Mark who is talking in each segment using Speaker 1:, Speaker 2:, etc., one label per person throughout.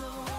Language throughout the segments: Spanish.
Speaker 1: aunque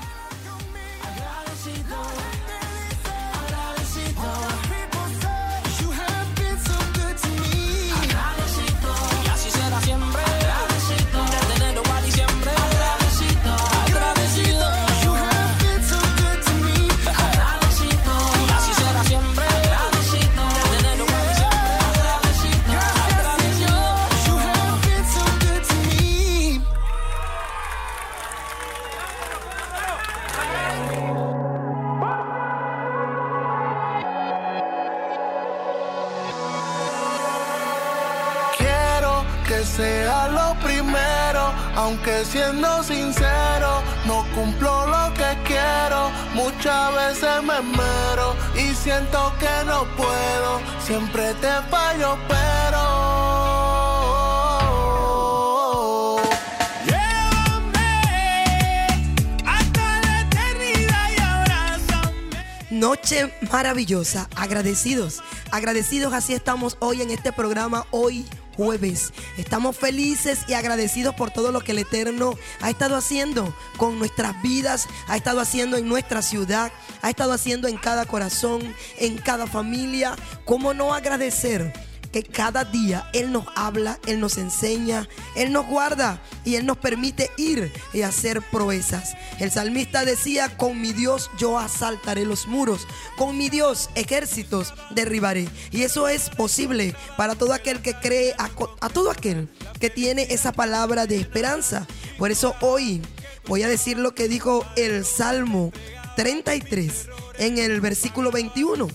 Speaker 1: siento que no puedo. Siempre te fallo, pero.
Speaker 2: Noche maravillosa, agradecidos, agradecidos así estamos hoy en este programa, hoy jueves. Estamos felices y agradecidos por todo lo que el Eterno ha estado haciendo con nuestras vidas, ha estado haciendo en nuestra ciudad, ha estado haciendo en cada corazón, en cada familia. ¿Cómo no agradecer? Que cada día Él nos habla, Él nos enseña, Él nos guarda y Él nos permite ir y hacer proezas. El salmista decía, con mi Dios yo asaltaré los muros, con mi Dios ejércitos derribaré. Y eso es posible para todo aquel que cree, a, a todo aquel que tiene esa palabra de esperanza. Por eso hoy voy a decir lo que dijo el Salmo 33 en el versículo 21.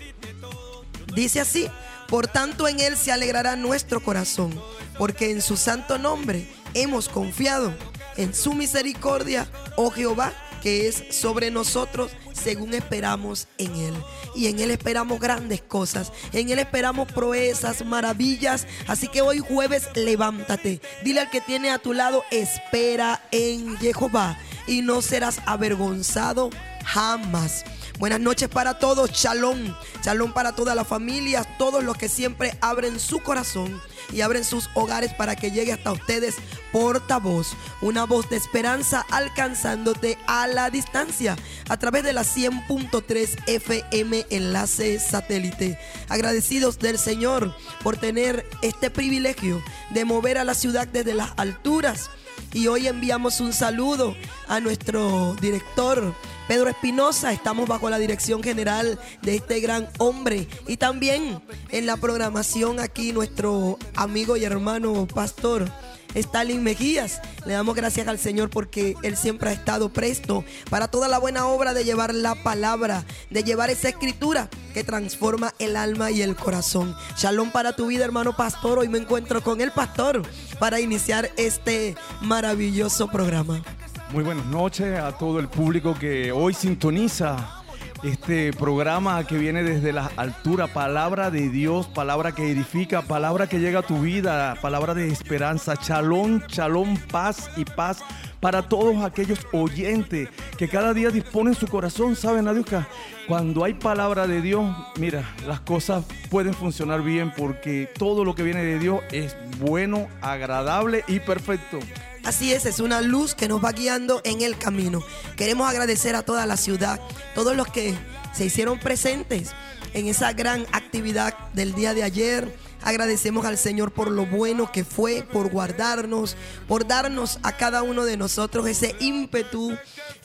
Speaker 2: Dice así, por tanto en Él se alegrará nuestro corazón, porque en su santo nombre hemos confiado. En su misericordia, oh Jehová, que es sobre nosotros según esperamos en Él. Y en Él esperamos grandes cosas. En Él esperamos proezas, maravillas. Así que hoy jueves levántate. Dile al que tiene a tu lado, espera en Jehová. Y no serás avergonzado jamás. Buenas noches para todos, shalom. Shalom para todas las familias, todos los que siempre abren su corazón y abren sus hogares para que llegue hasta ustedes portavoz, una voz de esperanza alcanzándote a la distancia a través de la 100.3 FM enlace satélite. Agradecidos del Señor por tener este privilegio de mover a la ciudad desde las alturas. Y hoy enviamos un saludo a nuestro director Pedro Espinosa. Estamos bajo la dirección general de este gran hombre. Y también en la programación aquí nuestro amigo y hermano pastor. Stalin Mejías. Le damos gracias al Señor porque Él siempre ha estado presto para toda la buena obra de llevar la palabra, de llevar esa escritura que transforma el alma y el corazón. Shalom para tu vida, hermano pastor. Hoy me encuentro con el pastor para iniciar este maravilloso programa.
Speaker 3: Muy buenas noches a todo el público que hoy sintoniza este programa que viene desde la altura, palabra de Dios, palabra que edifica, palabra que llega a tu vida, palabra de esperanza, chalón, chalón, paz y paz para todos aquellos oyentes que cada día disponen su corazón, ¿saben, Adiuska? Cuando hay palabra de Dios, mira, las cosas pueden funcionar bien porque todo lo que viene de Dios es bueno, agradable y perfecto.
Speaker 2: Así es, es una luz que nos va guiando en el camino. Queremos agradecer a toda la ciudad, todos los que se hicieron presentes en esa gran actividad del día de ayer. Agradecemos al Señor por lo bueno que fue, por guardarnos, por darnos a cada uno de nosotros ese ímpetu,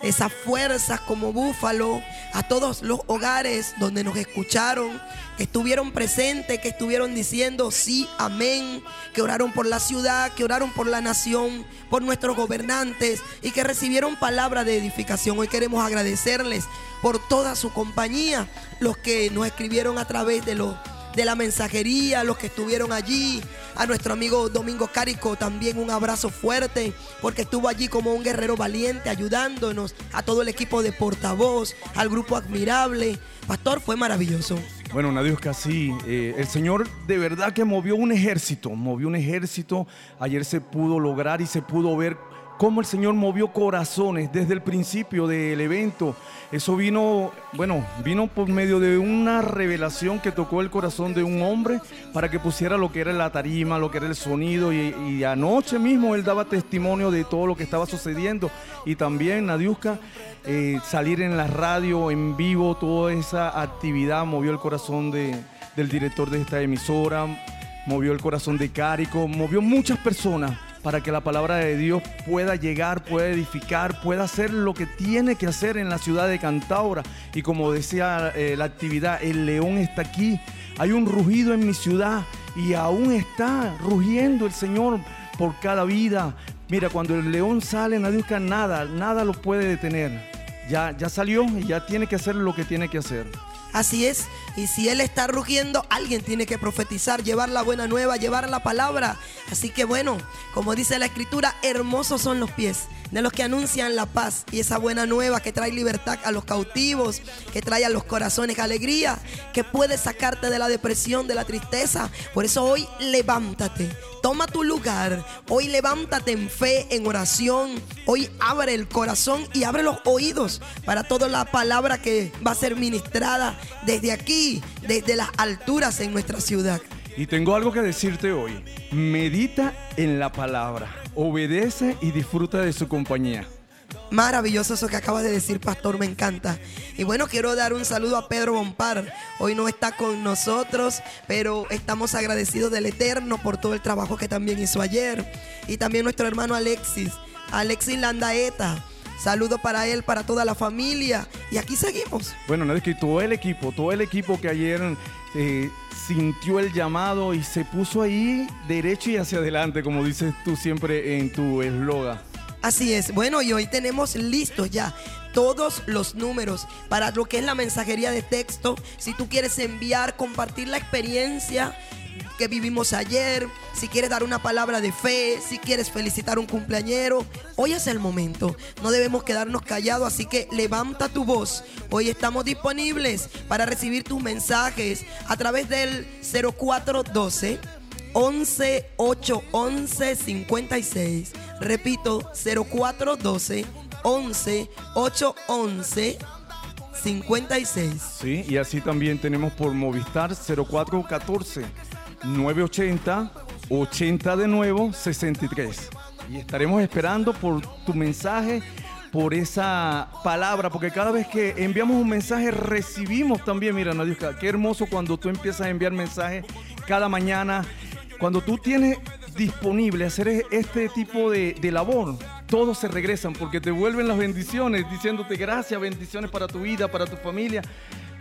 Speaker 2: esa fuerza como búfalo, a todos los hogares donde nos escucharon, que estuvieron presentes, que estuvieron diciendo sí, amén, que oraron por la ciudad, que oraron por la nación, por nuestros gobernantes y que recibieron palabra de edificación. Hoy queremos agradecerles por toda su compañía, los que nos escribieron a través de los de la mensajería, los que estuvieron allí, a nuestro amigo Domingo Cárico también un abrazo fuerte, porque estuvo allí como un guerrero valiente ayudándonos, a todo el equipo de portavoz, al grupo admirable. Pastor, fue maravilloso.
Speaker 3: Bueno, Nadios casi, eh, el Señor de verdad que movió un ejército, movió un ejército. Ayer se pudo lograr y se pudo ver cómo el Señor movió corazones desde el principio del evento. Eso vino, bueno, vino por medio de una revelación que tocó el corazón de un hombre para que pusiera lo que era la tarima, lo que era el sonido. Y, anoche mismo él daba testimonio de todo lo que estaba sucediendo. Y también, Nadiuska, eh, salir en la radio, en vivo, toda esa actividad movió el corazón de, del director de esta emisora, movió el corazón de Cárico, movió muchas personas para que la palabra de Dios pueda llegar, pueda edificar, pueda hacer lo que tiene que hacer en la ciudad de Cantaura. Y como decía eh, la actividad, el león está aquí. Hay un rugido en mi ciudad y aún está rugiendo el Señor por cada vida. Mira, cuando el león sale, nadie busca nada, nada lo puede detener. Ya, ya salió y ya tiene que hacer lo que tiene que hacer.
Speaker 2: Así es. Y si Él está rugiendo, alguien tiene que profetizar, llevar la buena nueva, llevar la palabra. Así que bueno, como dice la escritura, hermosos son los pies de los que anuncian la paz y esa buena nueva que trae libertad a los cautivos, que trae a los corazones alegría, que puede sacarte de la depresión, de la tristeza. Por eso hoy levántate, toma tu lugar, hoy levántate en fe, en oración, hoy abre el corazón y abre los oídos para toda la palabra que va a ser ministrada desde aquí, desde las alturas en nuestra ciudad.
Speaker 3: Y tengo algo que decirte hoy. Medita en la palabra, obedece y disfruta de su compañía.
Speaker 2: Maravilloso eso que acaba de decir, pastor, me encanta. Y bueno, quiero dar un saludo a Pedro Bompar. Hoy no está con nosotros, pero estamos agradecidos del Eterno por todo el trabajo que también hizo ayer. Y también nuestro hermano Alexis, Alexis Landaeta. Saludo para él, para toda la familia. Y aquí seguimos.
Speaker 3: Bueno, no es que todo el equipo, todo el equipo que ayer eh, sintió el llamado y se puso ahí derecho y hacia adelante, como dices tú siempre en tu eslogan.
Speaker 2: Así es. Bueno, y hoy tenemos listos ya todos los números para lo que es la mensajería de texto. Si tú quieres enviar, compartir la experiencia que vivimos ayer, si quieres dar una palabra de fe, si quieres felicitar a un cumpleañero, hoy es el momento. No debemos quedarnos callados, así que levanta tu voz. Hoy estamos disponibles para recibir tus mensajes a través del 0412 11 8 11 56. Repito, 0412 11 8 11 56.
Speaker 3: Sí, y así también tenemos por Movistar 0414 980 80 de nuevo 63. Y estaremos esperando por tu mensaje, por esa palabra, porque cada vez que enviamos un mensaje recibimos también, mira, Nadiuska, qué hermoso cuando tú empiezas a enviar mensajes cada mañana, cuando tú tienes disponible hacer este tipo de labor, todos se regresan porque te vuelven las bendiciones, diciéndote gracias, bendiciones para tu vida, para tu familia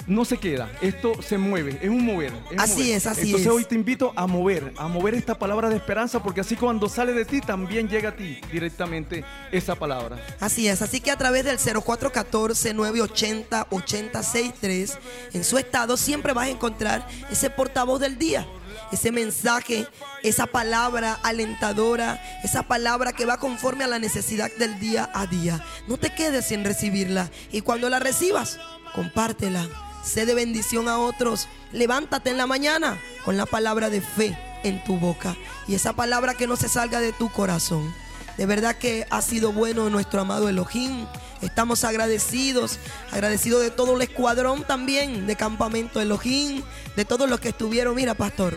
Speaker 3: no se queda, esto se mueve, es un mover.
Speaker 2: así es, así
Speaker 3: es. Entonces hoy te invito a mover, a mover esta palabra de esperanza, porque así cuando sale de ti también llega a ti directamente esa palabra.
Speaker 2: Así es, así que a través del 0414-980-8063, en su estado siempre vas a encontrar ese portavoz del día ese mensaje, esa palabra alentadora, esa palabra que va conforme a la necesidad del día a día. No te quedes sin recibirla y cuando la recibas, compártela sé de bendición a otros. Levántate en la mañana con la palabra de fe en tu boca y esa palabra que no se salga de tu corazón. De verdad que ha sido bueno nuestro amado Elohim. Estamos agradecidos, agradecidos de todo el escuadrón también de Campamento Elohim, de todos los que estuvieron. Mira, pastor,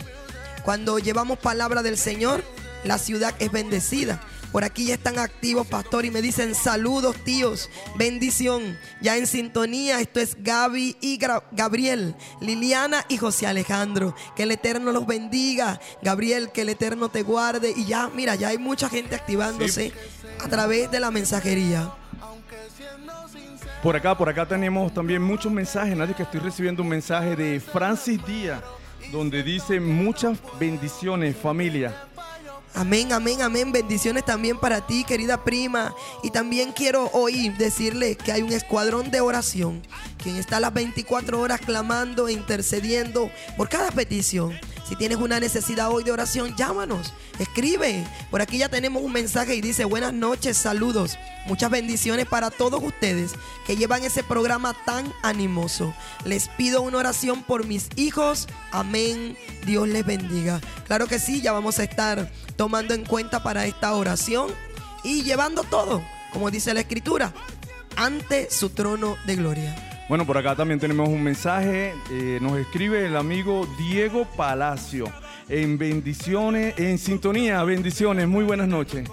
Speaker 2: cuando llevamos palabra del Señor, la ciudad es bendecida. Por aquí ya están activos, pastor, y me dicen saludos, tíos. Bendición. Ya en sintonía, esto es Gaby y Gabriel, Liliana y José Alejandro. Que el Eterno los bendiga. Gabriel, que el Eterno te guarde. Y ya, mira, ya hay mucha gente activándose a través de la mensajería.
Speaker 3: Por acá, por acá tenemos también muchos mensajes. Nadie que estoy recibiendo un mensaje de Francis Díaz, donde dice muchas bendiciones, familia.
Speaker 2: Amén, amén, amén. Bendiciones también para ti, querida prima. Y también quiero hoy decirle que hay un escuadrón de oración, quien está las 24 horas clamando e intercediendo por cada petición. Si tienes una necesidad hoy de oración, llámanos, escribe. Por aquí ya tenemos un mensaje y dice, buenas noches, saludos. Muchas bendiciones para todos ustedes que llevan ese programa tan animoso. Les pido una oración por mis hijos. Amén. Dios les bendiga. Claro que sí, ya vamos a estar tomando en cuenta para esta oración. y llevando todo, como dice la escritura, ante su trono de gloria.
Speaker 3: Bueno, por acá también tenemos un mensaje. eh, nos escribe el amigo Diego Palacio. En bendiciones, en sintonía, bendiciones. Muy buenas noches.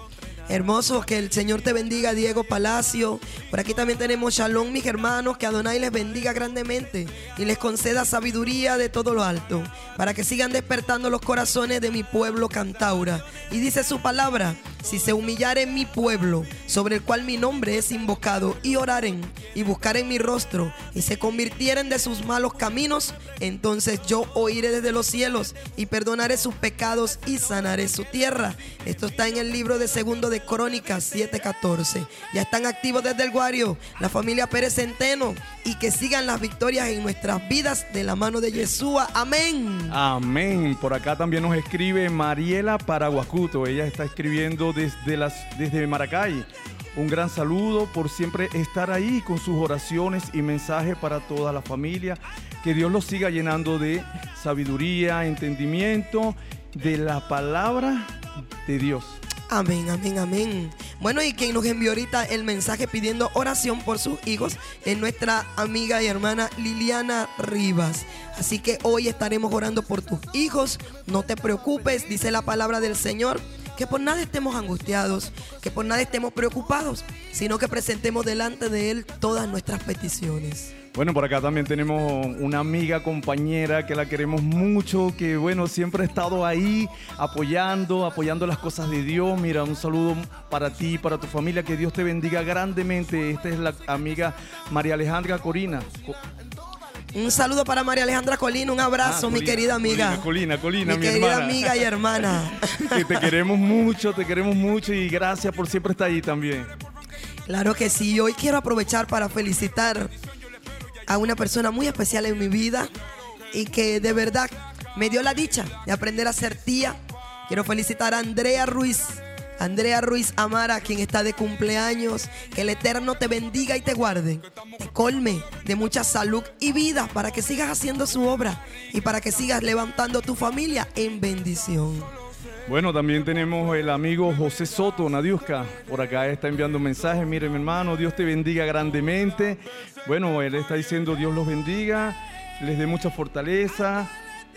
Speaker 2: Hermoso, que el Señor te bendiga, Diego Palacio. Por aquí también tenemos Shalom, mis hermanos, que Adonai les bendiga grandemente y les conceda sabiduría de todo lo alto, para que sigan despertando los corazones de mi pueblo Cantaura. Y dice su palabra, si se humillare mi pueblo, sobre el cual mi nombre es invocado, y oraren y buscaren mi rostro, y se convirtieren de sus malos caminos, entonces yo oiré desde los cielos y perdonaré sus pecados y sanaré su tierra. Esto está en el libro de segundo de Crónicas 7:14. Ya están activos desde el Guario, la familia Pérez Centeno, y que sigan las victorias en nuestras vidas de la mano de Yeshua. Amén.
Speaker 3: Amén. Por acá también nos escribe Mariela Paraguacuto. Ella está escribiendo desde, las, desde Maracay. Un gran saludo por siempre estar ahí con sus oraciones y mensajes para toda la familia. Que Dios los siga llenando de sabiduría, entendimiento de la palabra de Dios.
Speaker 2: Amén, amén, amén. Bueno, y quien nos envió ahorita el mensaje pidiendo oración por sus hijos es nuestra amiga y hermana Liliana Rivas. Así que hoy estaremos orando por tus hijos. No te preocupes, dice la palabra del Señor. Que por nada estemos angustiados, que por nada estemos preocupados, sino que presentemos delante de Él todas nuestras peticiones.
Speaker 3: Bueno, por acá también tenemos una amiga, compañera que la queremos mucho, que bueno, siempre ha estado ahí apoyando, apoyando las cosas de Dios. Mira, un saludo para ti, para tu familia, que Dios te bendiga grandemente. Esta es la amiga María Alejandra Corina.
Speaker 2: Un saludo para María Alejandra Colina, un abrazo,
Speaker 3: Ah,
Speaker 2: mi
Speaker 3: Colina,
Speaker 2: querida amiga.
Speaker 3: Colina, Colina, Colina,
Speaker 2: mi,
Speaker 3: mi
Speaker 2: querida
Speaker 3: hermana.
Speaker 2: amiga y hermana.
Speaker 3: Que te queremos mucho, te queremos mucho y gracias por siempre estar ahí también.
Speaker 2: Claro que sí, hoy quiero aprovechar para felicitar a una persona muy especial en mi vida y que de verdad me dio la dicha de aprender a ser tía. Quiero felicitar a Andrea Ruiz. Andrea Ruiz Amara, quien está de cumpleaños, que el Eterno te bendiga y te guarde, te colme de mucha salud y vida para que sigas haciendo su obra y para que sigas levantando tu familia en bendición.
Speaker 3: Bueno, también tenemos el amigo José Soto, Nadiuska. Por acá está enviando un mensaje. Mire, mi hermano, Dios te bendiga grandemente. Bueno, él está diciendo Dios los bendiga, les dé mucha fortaleza.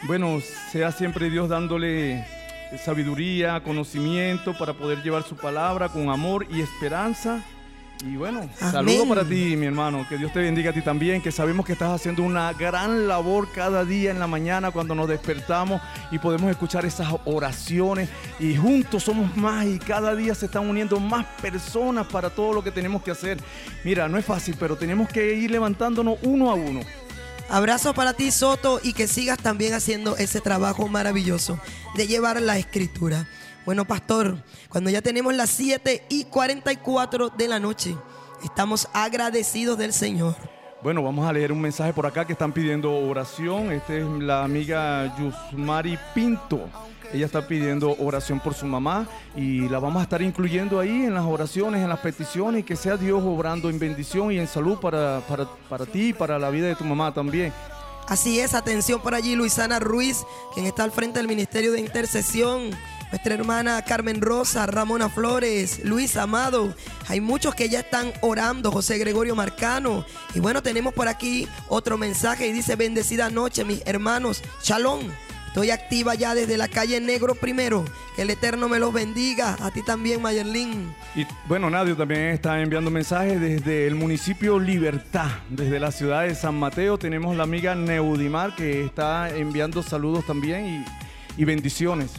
Speaker 3: Bueno, sea siempre Dios dándole sabiduría, conocimiento para poder llevar su palabra con amor y esperanza. Y bueno,
Speaker 2: Amén.
Speaker 3: saludo para ti, mi hermano. Que Dios te bendiga a ti también. Que sabemos que estás haciendo una gran labor cada día en la mañana cuando nos despertamos y podemos escuchar esas oraciones. Y juntos somos más y cada día se están uniendo más personas para todo lo que tenemos que hacer. Mira, no es fácil, pero tenemos que ir levantándonos uno a uno.
Speaker 2: Abrazo para ti, Soto, y que sigas también haciendo ese trabajo maravilloso de llevar la escritura. Bueno, pastor, cuando ya tenemos las 7 y 44 de la noche, estamos agradecidos del Señor.
Speaker 3: Bueno, vamos a leer un mensaje por acá que están pidiendo oración. Esta es la amiga Yusmari Pinto. Ella está pidiendo oración por su mamá y la vamos a estar incluyendo ahí en las oraciones, en las peticiones y que sea Dios obrando en bendición y en salud para, para, para ti y para la vida de tu mamá también.
Speaker 2: Así es, atención por allí, Luisana Ruiz, quien está al frente del Ministerio de Intercesión. Nuestra hermana Carmen Rosa, Ramona Flores, Luis Amado. Hay muchos que ya están orando, José Gregorio Marcano. Y bueno, tenemos por aquí otro mensaje y dice, bendecida noche, mis hermanos. Shalom. Estoy activa ya desde la calle Negro primero. Que el Eterno me los bendiga. A ti también, Mayerlin.
Speaker 3: Y bueno, Nadio también está enviando mensajes desde el municipio Libertad, desde la ciudad de San Mateo. Tenemos la amiga Neudimar que está enviando saludos también y, y bendiciones.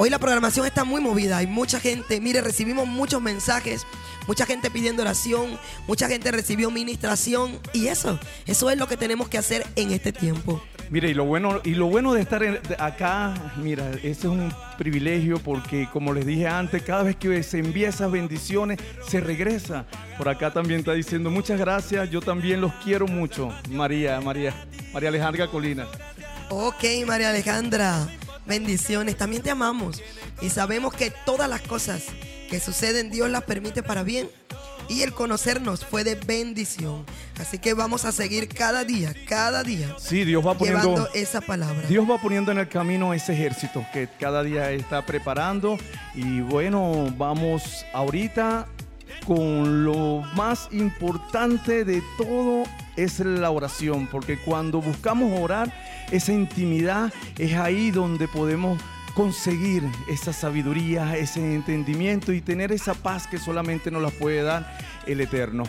Speaker 2: Hoy la programación está muy movida, hay mucha gente, mire, recibimos muchos mensajes, mucha gente pidiendo oración, mucha gente recibió ministración y eso, eso es lo que tenemos que hacer en este tiempo.
Speaker 3: Mire, y lo bueno, y lo bueno de estar en- de acá, mira, ese es un privilegio porque como les dije antes, cada vez que se envía esas bendiciones, se regresa. Por acá también está diciendo muchas gracias, yo también los quiero mucho. María, María, María Alejandra Colina.
Speaker 2: Ok, María Alejandra, bendiciones, también te amamos y sabemos que todas las cosas que suceden Dios las permite para bien. y el conocernos fue de bendición. Así que vamos a seguir cada día, cada día.
Speaker 3: Sí, Dios va poniendo
Speaker 2: llevando esa palabra.
Speaker 3: Dios va poniendo en el camino ese ejército que cada día está preparando y bueno, vamos ahorita con lo más importante de todo es la oración, porque cuando buscamos orar, esa intimidad es ahí donde podemos conseguir esa sabiduría, ese entendimiento y tener esa paz que solamente nos la puede dar el Eterno.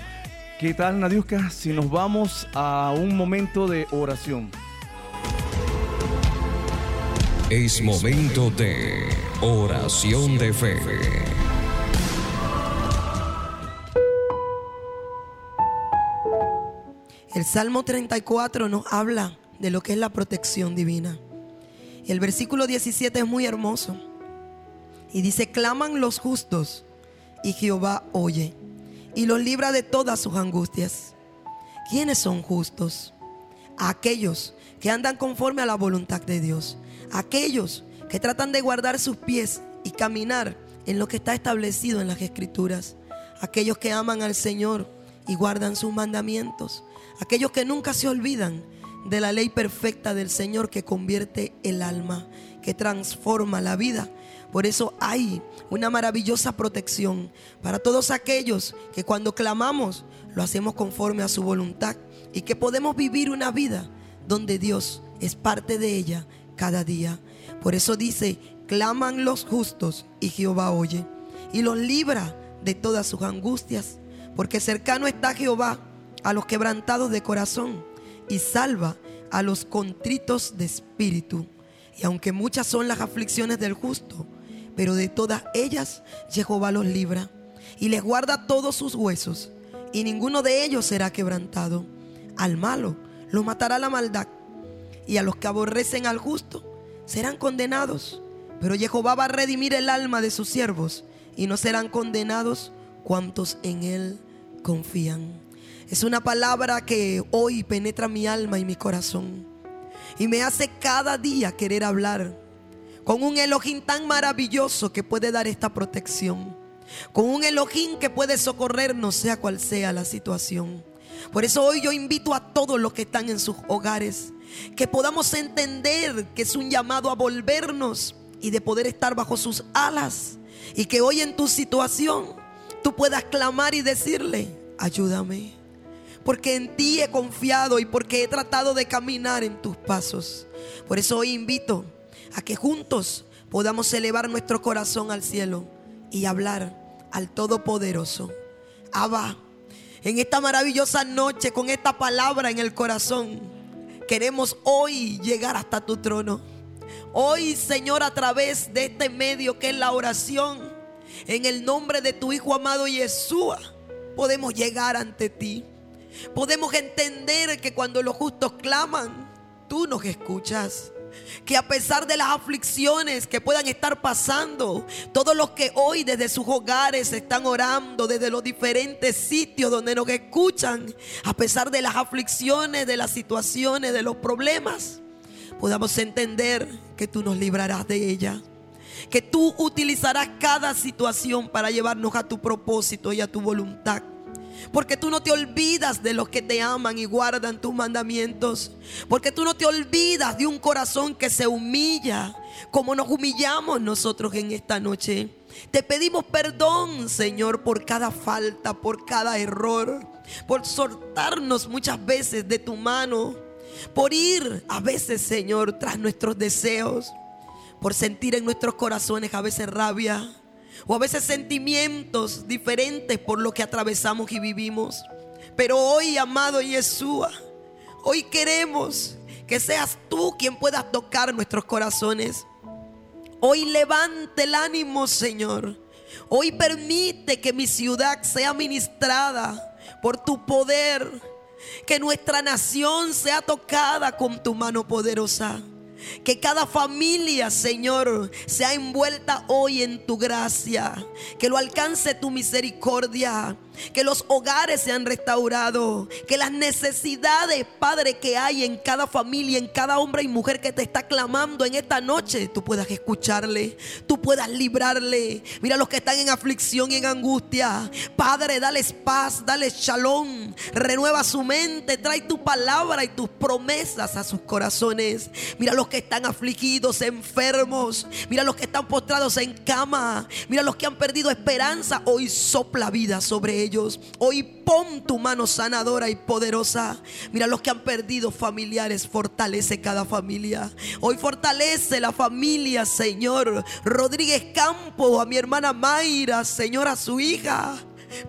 Speaker 3: ¿Qué tal, Nadiuska? Si nos vamos a un momento de oración.
Speaker 4: Es momento de oración de fe.
Speaker 2: El Salmo 34 nos habla de lo que es la protección divina. El versículo 17 es muy hermoso. Y dice, claman los justos y Jehová oye y los libra de todas sus angustias. ¿Quiénes son justos? Aquellos que andan conforme a la voluntad de Dios. Aquellos que tratan de guardar sus pies y caminar en lo que está establecido en las escrituras. Aquellos que aman al Señor y guardan sus mandamientos. Aquellos que nunca se olvidan de la ley perfecta del Señor que convierte el alma, que transforma la vida. Por eso hay una maravillosa protección para todos aquellos que cuando clamamos lo hacemos conforme a su voluntad y que podemos vivir una vida donde Dios es parte de ella cada día. Por eso dice, claman los justos y Jehová oye y los libra de todas sus angustias, porque cercano está Jehová a los quebrantados de corazón y salva a los contritos de espíritu. Y aunque muchas son las aflicciones del justo, pero de todas ellas Jehová los libra y les guarda todos sus huesos, y ninguno de ellos será quebrantado. Al malo lo matará la maldad, y a los que aborrecen al justo serán condenados. Pero Jehová va a redimir el alma de sus siervos, y no serán condenados cuantos en él confían. Es una palabra que hoy penetra mi alma y mi corazón. Y me hace cada día querer hablar con un Elohim tan maravilloso que puede dar esta protección. Con un Elohim que puede socorrernos sea cual sea la situación. Por eso hoy yo invito a todos los que están en sus hogares que podamos entender que es un llamado a volvernos y de poder estar bajo sus alas. Y que hoy en tu situación tú puedas clamar y decirle, ayúdame porque en ti he confiado y porque he tratado de caminar en tus pasos. Por eso hoy invito a que juntos podamos elevar nuestro corazón al cielo y hablar al Todopoderoso. Abba, en esta maravillosa noche con esta palabra en el corazón, queremos hoy llegar hasta tu trono. Hoy, Señor, a través de este medio que es la oración, en el nombre de tu Hijo amado Yeshua, podemos llegar ante ti. Podemos entender que cuando los justos claman, tú nos escuchas. Que a pesar de las aflicciones que puedan estar pasando, todos los que hoy desde sus hogares están orando, desde los diferentes sitios donde nos escuchan, a pesar de las aflicciones, de las situaciones, de los problemas, podamos entender que tú nos librarás de ella. Que tú utilizarás cada situación para llevarnos a tu propósito y a tu voluntad. Porque tú no te olvidas de los que te aman y guardan tus mandamientos. Porque tú no te olvidas de un corazón que se humilla, como nos humillamos nosotros en esta noche. Te pedimos perdón, Señor, por cada falta, por cada error, por soltarnos muchas veces de tu mano, por ir a veces, Señor, tras nuestros deseos, por sentir en nuestros corazones a veces rabia, o a veces sentimientos diferentes por lo que atravesamos y vivimos. Pero hoy, amado Yeshua, hoy queremos que seas tú quien puedas tocar nuestros corazones. Hoy levante el ánimo, Señor. Hoy permite que mi ciudad sea ministrada por tu poder. Que nuestra nación sea tocada con tu mano poderosa. Que cada familia, Señor, sea envuelta hoy en tu gracia. Que lo alcance tu misericordia. Que los hogares sean restaurados, que las necesidades, Padre, que hay en cada familia, en cada hombre y mujer que te está clamando en esta noche, tú puedas escucharle, tú puedas librarle. Mira los que están en aflicción y en angustia. Padre, dales paz, dales shalom, renueva su mente, trae tu palabra y tus promesas a sus corazones. Mira los que están afligidos, enfermos. Mira los que están postrados en cama. Mira los que han perdido esperanza. Hoy sopla vida sobre ellos. Hoy pon tu mano sanadora y poderosa. Mira los que han perdido familiares. Fortalece cada familia. Hoy fortalece la familia, Señor. Rodríguez Campo, a mi hermana Mayra, Señor, a su hija.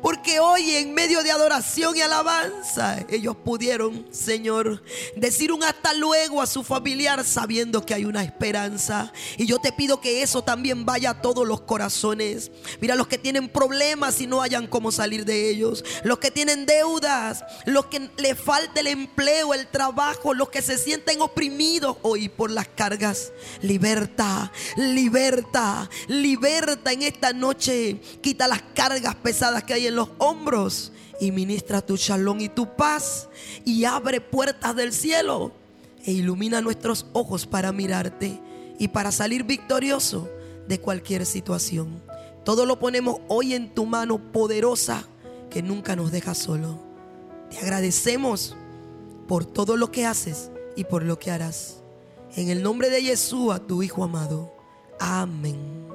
Speaker 2: Porque hoy en medio de adoración y alabanza ellos pudieron, Señor, decir un hasta luego a su familiar sabiendo que hay una esperanza. Y yo te pido que eso también vaya a todos los corazones. Mira los que tienen problemas y no hayan cómo salir de ellos. Los que tienen deudas, los que le falta el empleo, el trabajo, los que se sienten oprimidos hoy por las cargas. Liberta, liberta, liberta en esta noche. Quita las cargas pesadas hay en los hombros y ministra tu shalom y tu paz y abre puertas del cielo e ilumina nuestros ojos para mirarte y para salir victorioso de cualquier situación. Todo lo ponemos hoy en tu mano poderosa que nunca nos deja solo. Te agradecemos por todo lo que haces y por lo que harás. En el nombre de Jesús, tu Hijo amado. Amén.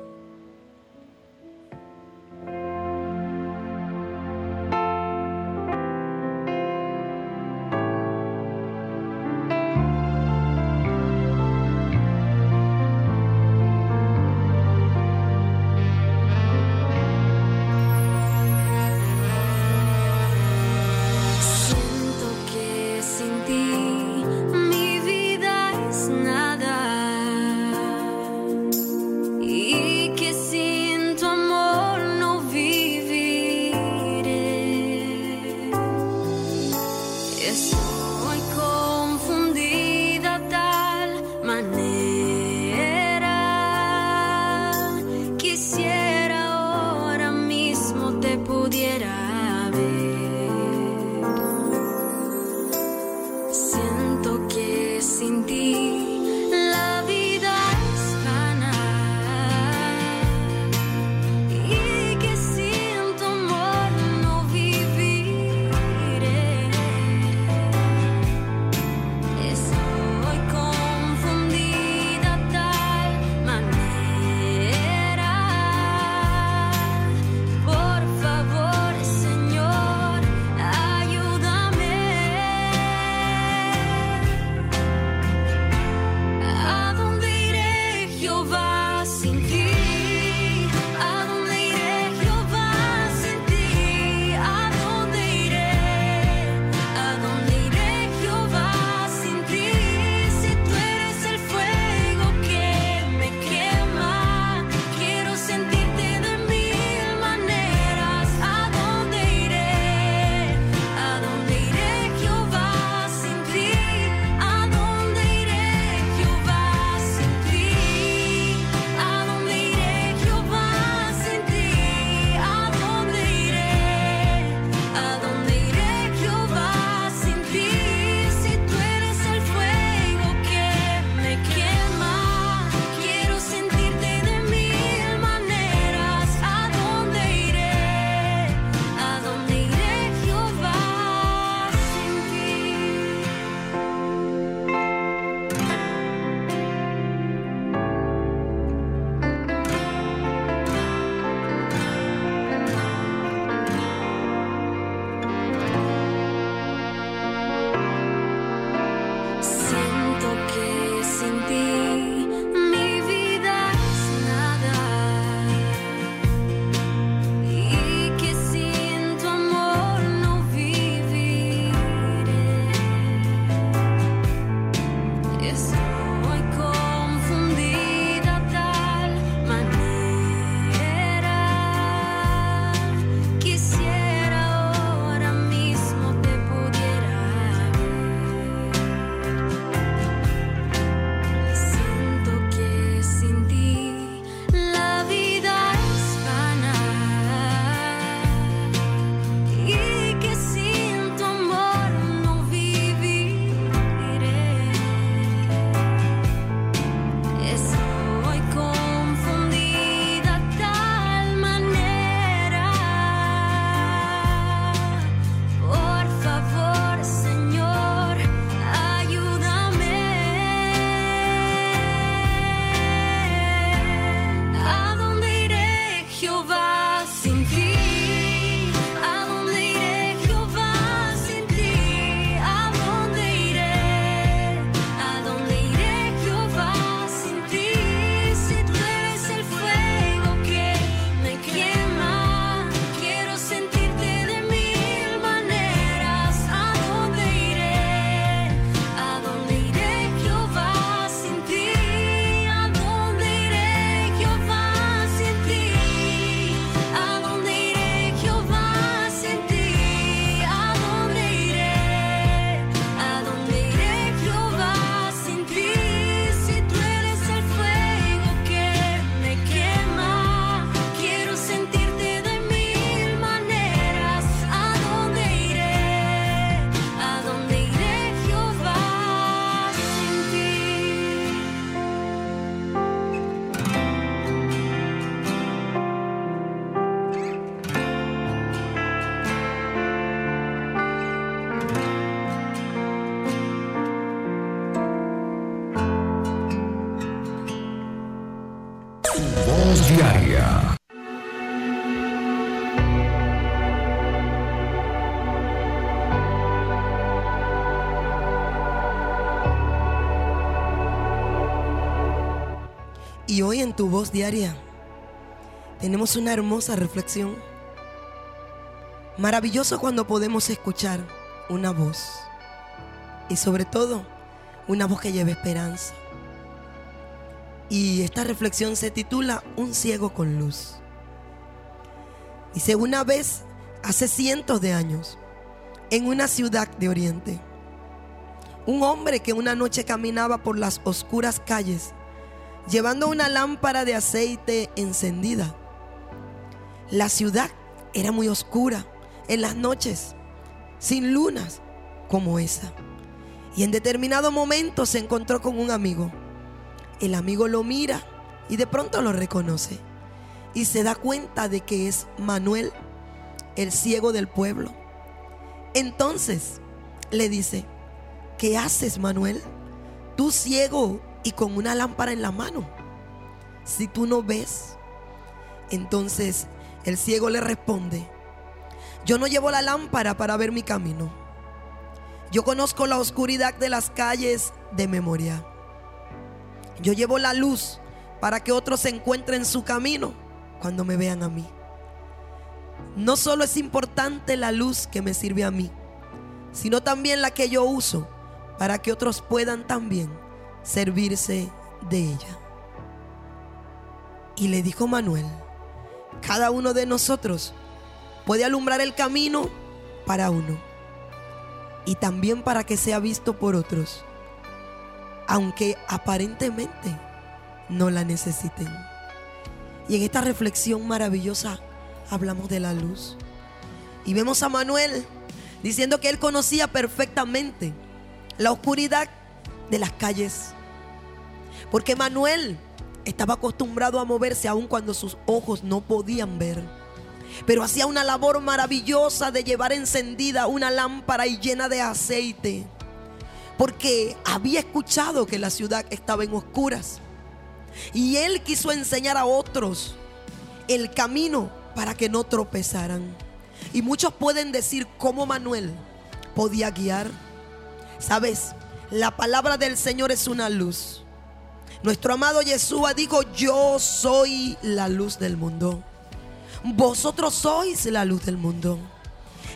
Speaker 2: Y hoy en tu voz diaria tenemos una hermosa reflexión. Maravilloso cuando podemos escuchar una voz. Y sobre todo, una voz que lleve esperanza. Y esta reflexión se titula Un ciego con luz. Dice, una vez, hace cientos de años, en una ciudad de Oriente, un hombre que una noche caminaba por las oscuras calles, llevando una lámpara de aceite encendida. La ciudad era muy oscura en las noches, sin lunas como esa. Y en determinado momento se encontró con un amigo. El amigo lo mira y de pronto lo reconoce. Y se da cuenta de que es Manuel, el ciego del pueblo. Entonces le dice, ¿qué haces Manuel? Tú ciego y con una lámpara en la mano. Si tú no ves, entonces el ciego le responde, yo no llevo la lámpara para ver mi camino. Yo conozco la oscuridad de las calles de memoria. Yo llevo la luz para que otros se encuentren su camino cuando me vean a mí. No solo es importante la luz que me sirve a mí, sino también la que yo uso para que otros puedan también servirse de ella. Y le dijo Manuel, cada uno de nosotros puede alumbrar el camino para uno y también para que sea visto por otros, aunque aparentemente no la necesiten. Y en esta reflexión maravillosa hablamos de la luz. Y vemos a Manuel diciendo que él conocía perfectamente la oscuridad de las calles. Porque Manuel estaba acostumbrado a moverse aun cuando sus ojos no podían ver. Pero hacía una labor maravillosa de llevar encendida una lámpara y llena de aceite. Porque había escuchado que la ciudad estaba en oscuras. Y él quiso enseñar a otros el camino para que no tropezaran. Y muchos pueden decir cómo Manuel podía guiar. Sabes, la palabra del Señor es una luz. Nuestro amado Yeshua dijo, yo soy la luz del mundo. Vosotros sois la luz del mundo.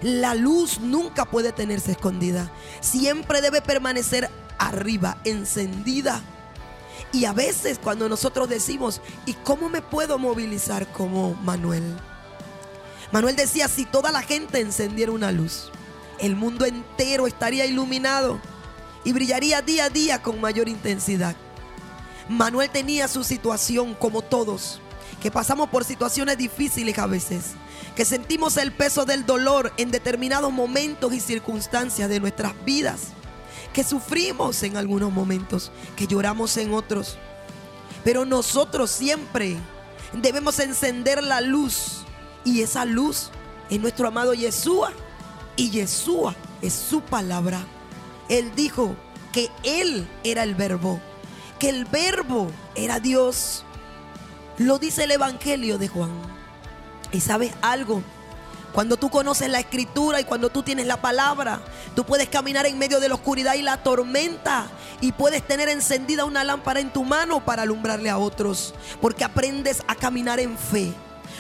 Speaker 2: La luz nunca puede tenerse escondida. Siempre debe permanecer arriba, encendida. Y a veces cuando nosotros decimos, ¿y cómo me puedo movilizar como Manuel? Manuel decía, si toda la gente encendiera una luz, el mundo entero estaría iluminado y brillaría día a día con mayor intensidad. Manuel tenía su situación como todos, que pasamos por situaciones difíciles a veces, que sentimos el peso del dolor en determinados momentos y circunstancias de nuestras vidas, que sufrimos en algunos momentos, que lloramos en otros. Pero nosotros siempre debemos encender la luz y esa luz es nuestro amado Yeshua y Yeshua es su palabra. Él dijo que Él era el verbo, que el verbo era Dios. Lo dice el Evangelio de Juan. Y sabes algo, cuando tú conoces la escritura y cuando tú tienes la palabra, tú puedes caminar en medio de la oscuridad y la tormenta y puedes tener encendida una lámpara en tu mano para alumbrarle a otros, porque aprendes a caminar en fe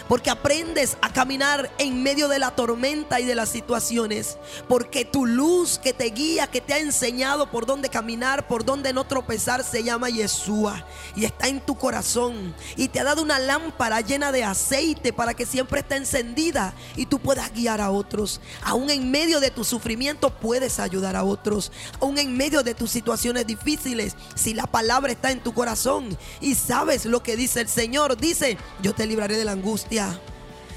Speaker 2: porque aprendes a caminar en medio de la tormenta y de las situaciones, porque tu luz que te guía, que te ha enseñado por dónde caminar, por dónde no tropezar, se llama Yeshua y está en tu corazón y te ha dado una lámpara llena de aceite para que siempre esté encendida y tú puedas guiar a otros. Aún en medio de tu sufrimiento puedes ayudar a otros, aún en medio de tus situaciones difíciles, si la palabra está en tu corazón y sabes lo que dice el Señor, dice, yo te libraré de la angustia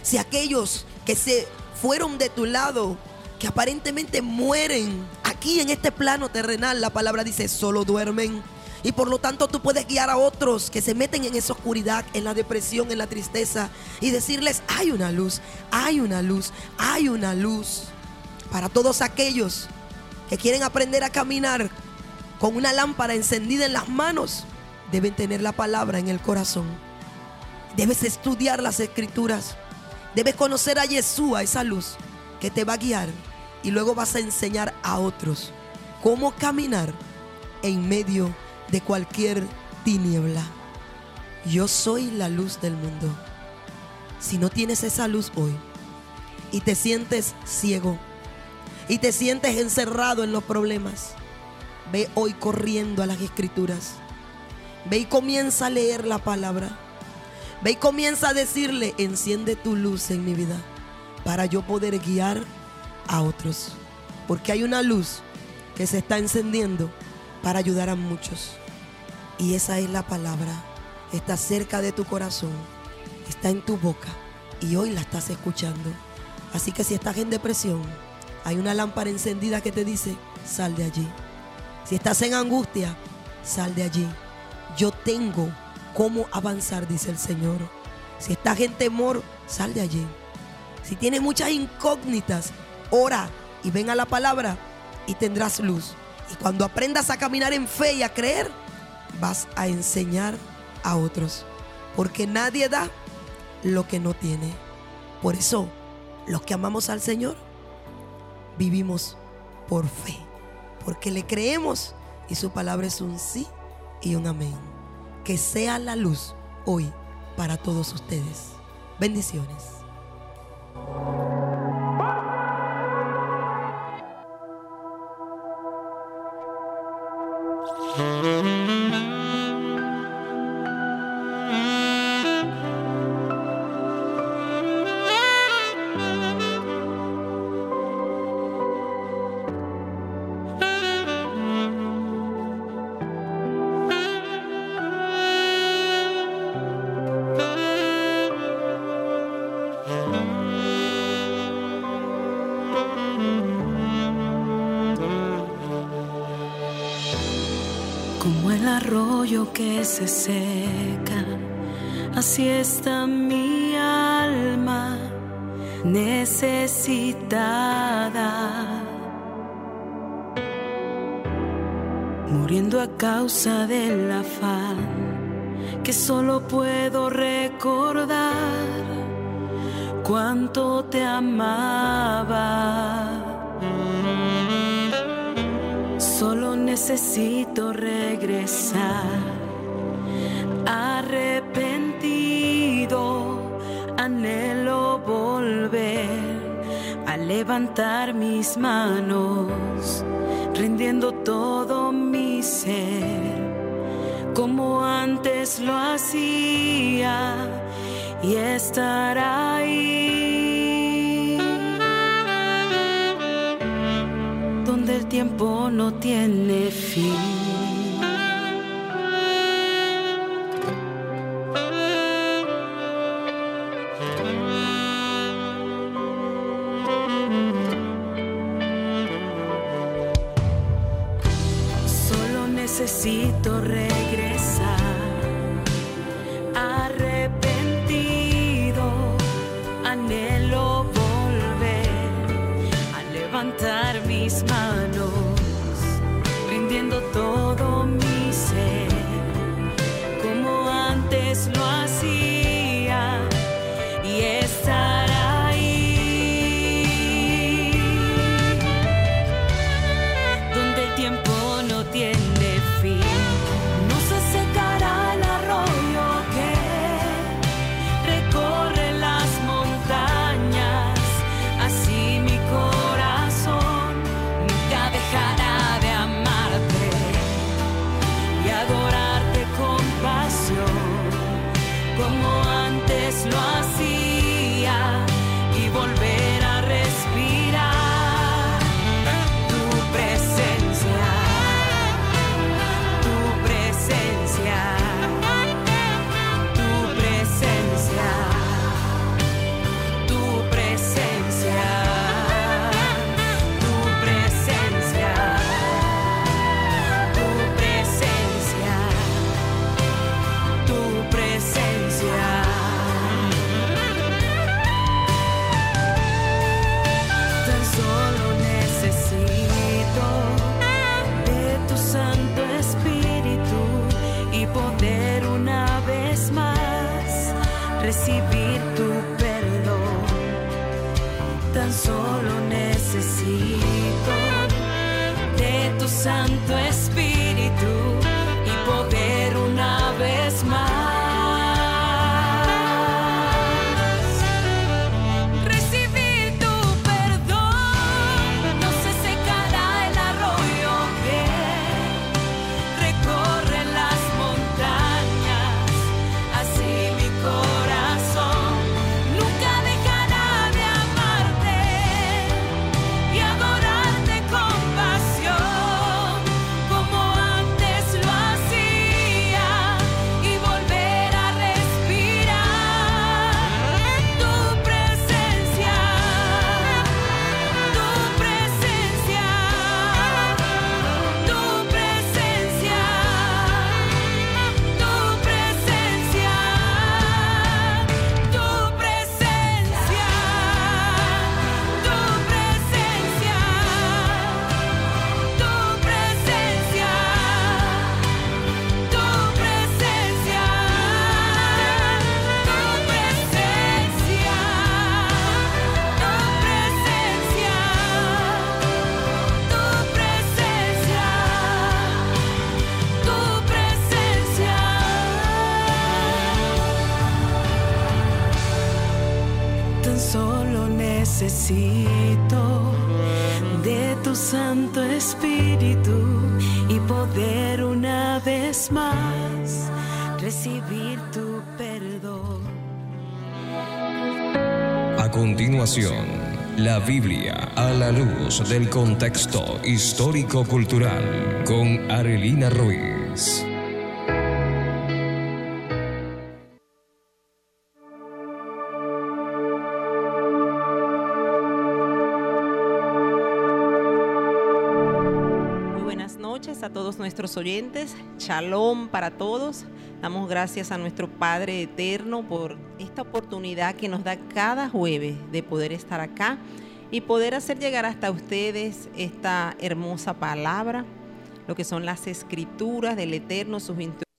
Speaker 2: si aquellos que se fueron de tu lado, que aparentemente mueren aquí en este plano terrenal, la palabra dice, solo duermen. Y por lo tanto tú puedes guiar a otros que se meten en esa oscuridad, en la depresión, en la tristeza y decirles, hay una luz, hay una luz, hay una luz. Para todos aquellos que quieren aprender a caminar con una lámpara encendida en las manos, deben tener la palabra en el corazón. Debes estudiar las escrituras. Debes conocer a Yeshua, esa luz que te va a guiar. Y luego vas a enseñar a otros cómo caminar en medio de cualquier tiniebla. Yo soy la luz del mundo. Si no tienes esa luz hoy y te sientes ciego y te sientes encerrado en los problemas, ve hoy corriendo a las escrituras. Ve y comienza a leer la palabra. Ve y comienza a decirle, enciende tu luz en mi vida para yo poder guiar a otros. Porque hay una luz que se está encendiendo para ayudar a muchos. Y esa es la palabra. Está cerca de tu corazón. Está en tu boca. Y hoy la estás escuchando. Así que si estás en depresión, hay una lámpara encendida que te dice, sal de allí. Si estás en angustia, sal de allí. Yo tengo cómo avanzar, dice el Señor. Si estás en temor, sal de allí. Si tienes muchas incógnitas, ora y ven a la palabra y tendrás luz. Y cuando aprendas a caminar en fe y a creer, vas a enseñar a otros. Porque nadie da lo que no tiene. Por eso, los que amamos al Señor, vivimos por fe. Porque le creemos y su palabra es un sí y un amén. Que sea la luz hoy para todos ustedes. Bendiciones.
Speaker 5: Se seca, así está mi alma necesitada. Muriendo a causa del afán que solo puedo recordar cuánto te amaba. Solo necesito regresar anhelo volver a levantar mis manos, rindiendo todo mi ser, como antes lo hacía, y estar ahí. donde el tiempo no tiene fin.
Speaker 4: Del contexto histórico-cultural con Arelina Ruiz.
Speaker 6: Muy buenas noches a todos nuestros oyentes. Shalom para todos. Damos gracias a nuestro Padre Eterno por esta oportunidad que nos da cada jueves de poder estar acá y poder hacer llegar hasta ustedes esta hermosa palabra, lo que son las escrituras del Eterno, sus instrucciones.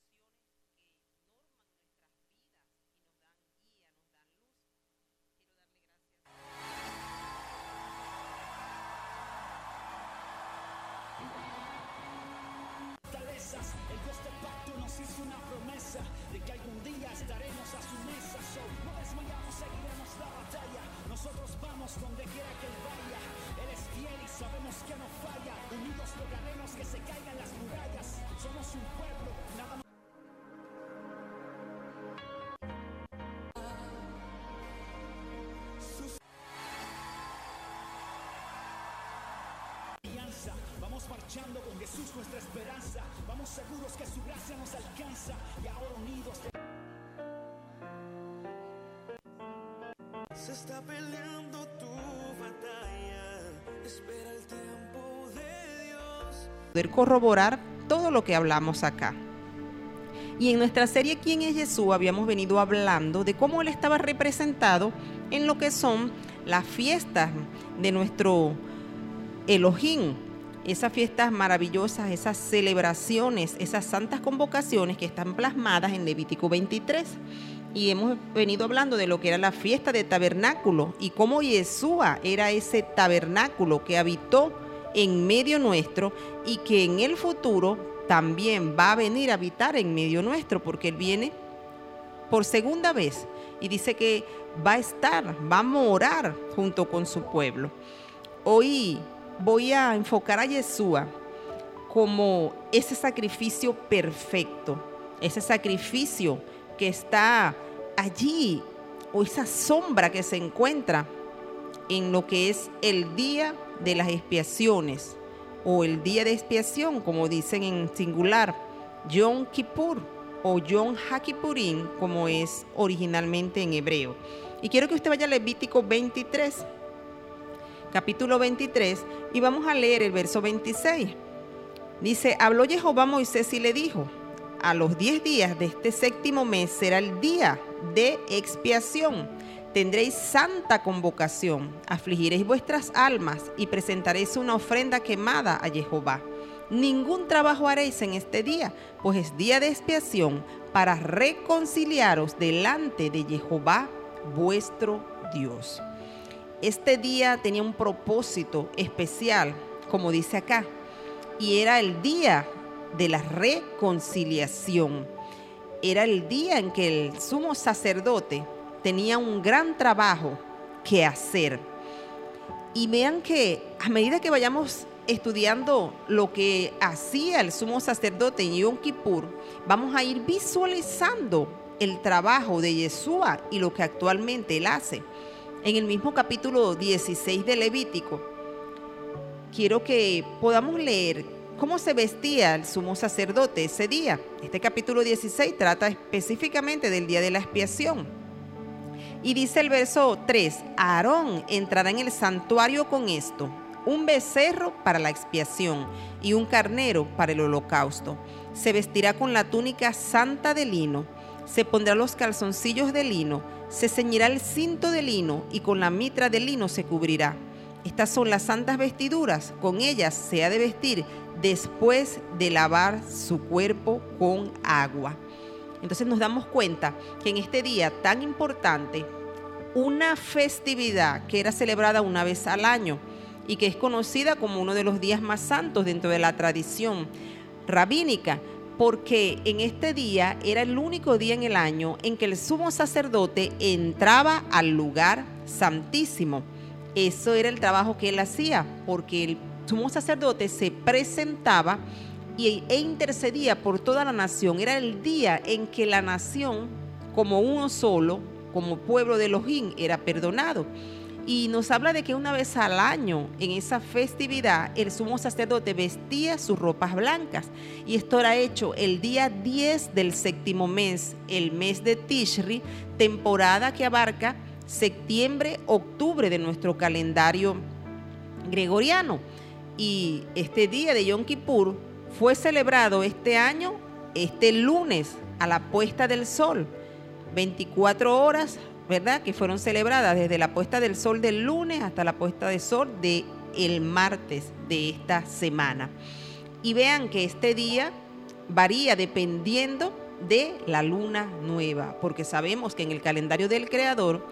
Speaker 6: Corroborar todo lo que hablamos acá. Y en nuestra serie ¿Quién es Jesús? habíamos venido hablando de cómo él estaba representado en lo que son las fiestas de nuestro Elohim. Esas fiestas maravillosas, esas celebraciones, esas santas convocaciones que están plasmadas en Levítico 23. Y hemos venido hablando de lo que era la fiesta de tabernáculo y cómo Yeshua era ese tabernáculo que habitó en medio nuestro y que en el futuro también va a venir a habitar en medio nuestro porque Él viene por segunda vez y dice que va a estar, va a morar junto con su pueblo. Hoy voy a enfocar a Yeshua como ese sacrificio perfecto, ese sacrificio que está allí o esa sombra que se encuentra en lo que es el día de las expiaciones o el día de expiación, como dicen en singular, Yom Kippur o Yom HaKippurim, como es originalmente en hebreo. Y quiero que usted vaya a Levítico 23, capítulo 23, y vamos a leer el verso 26. Dice, habló Jehová a Moisés y le dijo, a los 10 días de este séptimo mes será el día de expiación. Tendréis santa convocación, afligiréis vuestras almas y presentaréis una ofrenda quemada a Jehová. Ningún trabajo haréis en este día, pues es día de expiación para reconciliaros delante de Jehová vuestro Dios. este día tenía un propósito especial, como dice acá, y era el día de la reconciliación. Era el día en que el sumo sacerdote tenía un gran trabajo que hacer. Y vean que a medida que vayamos estudiando lo que hacía el sumo sacerdote en Yom Kippur, vamos a ir visualizando el trabajo de Yeshua y lo que actualmente él hace. En el mismo capítulo 16 de Levítico, quiero que podamos leer cómo se vestía el sumo sacerdote ese día. Este capítulo 16 trata específicamente del día de la expiación. Y dice el verso 3, Aarón entrará en el santuario con esto, un becerro para la expiación y un carnero para el holocausto. Se vestirá con la túnica santa de lino, se pondrá los calzoncillos de lino, se ceñirá el cinto de lino y con la mitra de lino se cubrirá. Estas son las santas vestiduras, con ellas se ha de vestir después de lavar su cuerpo con agua. Entonces nos damos cuenta que en este día tan importante, una festividad que era celebrada una vez al año y que es conocida como uno de los días más santos dentro de la tradición rabínica, porque en este día era el único día en el año en que el sumo sacerdote entraba al lugar santísimo. Eso era el trabajo que él hacía, porque el sumo sacerdote se presentaba y, e intercedía por toda la nación. Era el día en que la nación, como uno solo, como pueblo de Elohim, era perdonado. Y nos habla de que una vez al año, en esa festividad, el sumo sacerdote vestía sus ropas blancas. Y esto era hecho el día 10 del séptimo mes, el mes de Tishri, temporada que abarca septiembre, octubre de nuestro calendario gregoriano. Y este día de Yom Kippur fue celebrado este año, este lunes, a la puesta del sol. 24 horas ¿verdad? Que fueron celebradas desde la puesta del sol del lunes hasta la puesta del sol del el martes de esta semana. Y vean que este día varía dependiendo de la luna nueva, porque sabemos que en el calendario del Creador,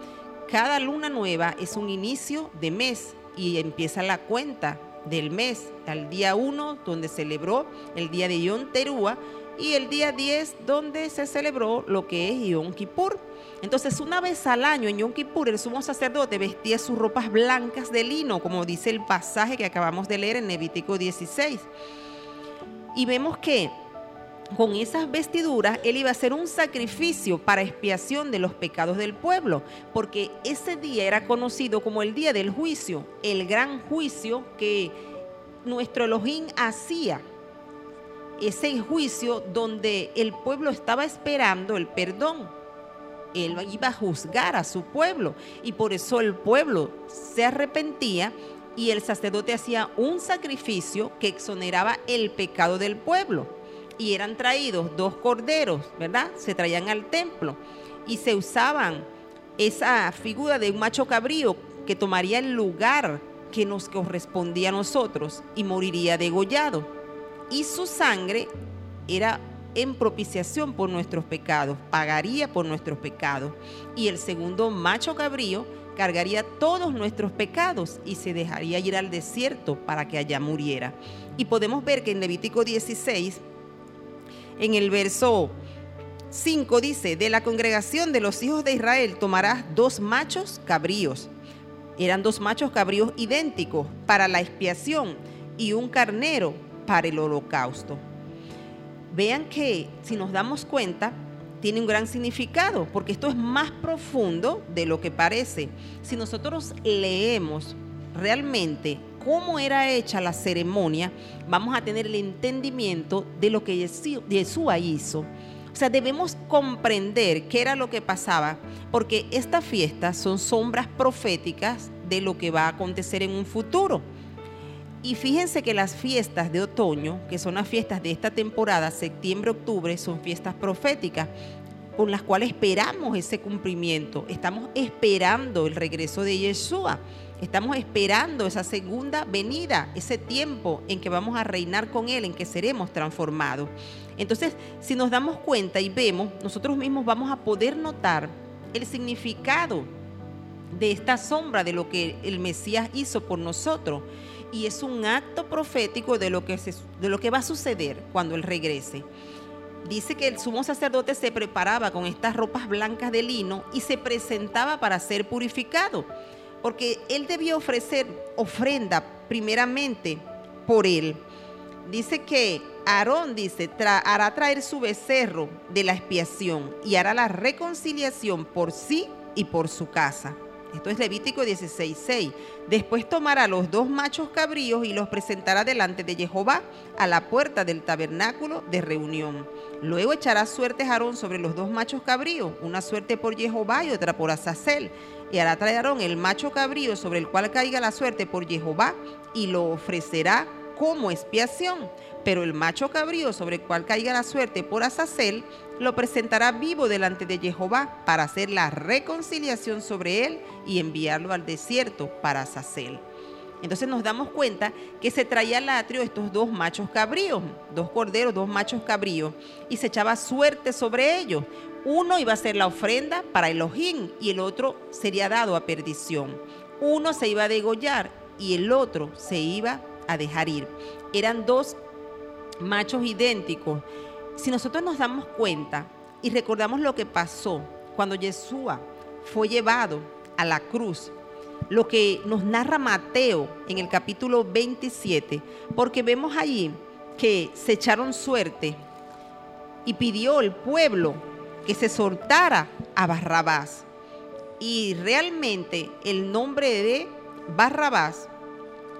Speaker 6: cada luna nueva es un inicio de mes y empieza la cuenta del mes, al día 1, donde celebró el día de Yom Teruah, y el día 10, donde se celebró lo que es Yom Kippur. Entonces, una vez al año en Yom Kippur, el sumo sacerdote vestía sus ropas blancas de lino, como dice el pasaje que acabamos de leer en Levítico 16. Y vemos que con esas vestiduras él iba a hacer un sacrificio para expiación de los pecados del pueblo, porque ese día era conocido como el día del juicio, el gran juicio que nuestro Elohim hacía. Ese juicio donde el pueblo estaba esperando el perdón él iba a juzgar a su pueblo y por eso el pueblo se arrepentía y el sacerdote hacía un sacrificio que exoneraba el pecado del pueblo. Y eran traídos dos corderos, ¿verdad? Se traían al templo y se usaban esa figura de un macho cabrío que tomaría el lugar que nos correspondía a nosotros y moriría degollado. Y su sangre era en propiciación por nuestros pecados, pagaría por nuestros pecados. Y el segundo macho cabrío cargaría todos nuestros pecados y se dejaría ir al desierto para que allá muriera. Y podemos ver que en Levítico 16, en el verso 5 dice, de la congregación de los hijos de Israel tomarás dos machos cabríos. Eran dos machos cabríos idénticos para la expiación y un carnero para el holocausto vean que si nos damos cuenta, tiene un gran significado, porque esto es más profundo de lo que parece. Si nosotros leemos realmente cómo era hecha la ceremonia, vamos a tener el entendimiento de lo que Yeshua hizo. O sea, debemos comprender qué era lo que pasaba, porque estas fiestas son sombras proféticas de lo que va a acontecer en un futuro. Y fíjense que las fiestas de otoño, que son las fiestas de esta temporada, septiembre-octubre, son fiestas proféticas con las cuales esperamos ese cumplimiento. Estamos esperando el regreso de Yeshua. Estamos esperando esa segunda venida, ese tiempo en que vamos a reinar con Él, en que seremos transformados. Entonces, si nos damos cuenta y vemos, nosotros mismos vamos a poder notar el significado de esta sombra de lo que el Mesías hizo por nosotros. Y es un acto profético de lo que, se- de lo que va a suceder cuando Él regrese. Dice que el sumo sacerdote se preparaba con estas ropas blancas de lino y se presentaba para ser purificado, porque él debía ofrecer ofrenda primeramente por él. Dice que Aarón dice, "Tra- hará traer su becerro de la expiación y hará la reconciliación por sí y por su casa. Esto es Levítico 16:6. Después tomará los dos machos cabríos y los presentará delante de Jehová a la puerta del tabernáculo de reunión. Luego echará suertes Aarón sobre los dos machos cabríos, una suerte por Jehová y otra por Azazel. Y hará traer Aarón el macho cabrío sobre el cual caiga la suerte por Jehová y lo ofrecerá como expiación. Pero el macho cabrío sobre el cual caiga la suerte por Azazel lo presentará vivo delante de Jehová para hacer la reconciliación sobre él y enviarlo al desierto para Azazel. Entonces nos damos cuenta que se traía al atrio estos dos machos cabríos, dos corderos, dos machos cabríos, y se echaba suerte sobre ellos. Uno iba a ser la ofrenda para Elohim y el otro sería dado a perdición. Uno se iba a degollar y el otro se iba a dejar ir. Eran dos machos idénticos. Si nosotros nos damos cuenta y recordamos lo que pasó cuando Yeshua fue llevado a la cruz, lo que nos narra Mateo en el capítulo 27, porque vemos allí que se echaron suerte y pidió el pueblo que se soltara a Barrabás. Y realmente el nombre de Barrabás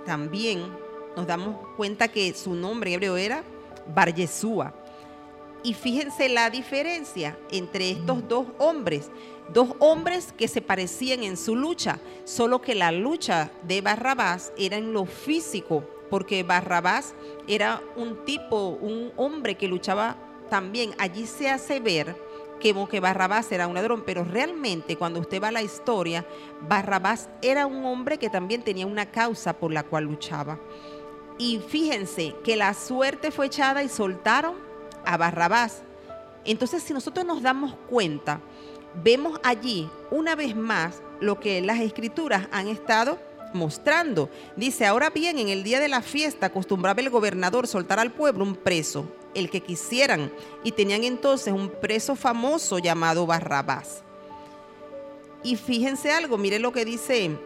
Speaker 6: también nos damos cuenta que su nombre hebreo era Bar Yeshua. Y fíjense la diferencia entre estos dos hombres, dos hombres que se parecían en su lucha, solo que la lucha de Barrabás era en lo físico, porque Barrabás era un tipo, un hombre que luchaba también. Allí se hace ver que, que Barrabás era un ladrón, pero realmente cuando usted va a la historia, Barrabás era un hombre que también tenía una causa por la cual luchaba. Y fíjense que la suerte fue echada y soltaron a Barrabás. Entonces, si nosotros nos damos cuenta, vemos allí una vez más lo que las escrituras han estado mostrando. Dice, ahora bien, en el día de la fiesta acostumbraba el gobernador soltar al pueblo un preso, el que quisieran, y tenían entonces un preso famoso llamado Barrabás. Y fíjense algo, mire lo que dice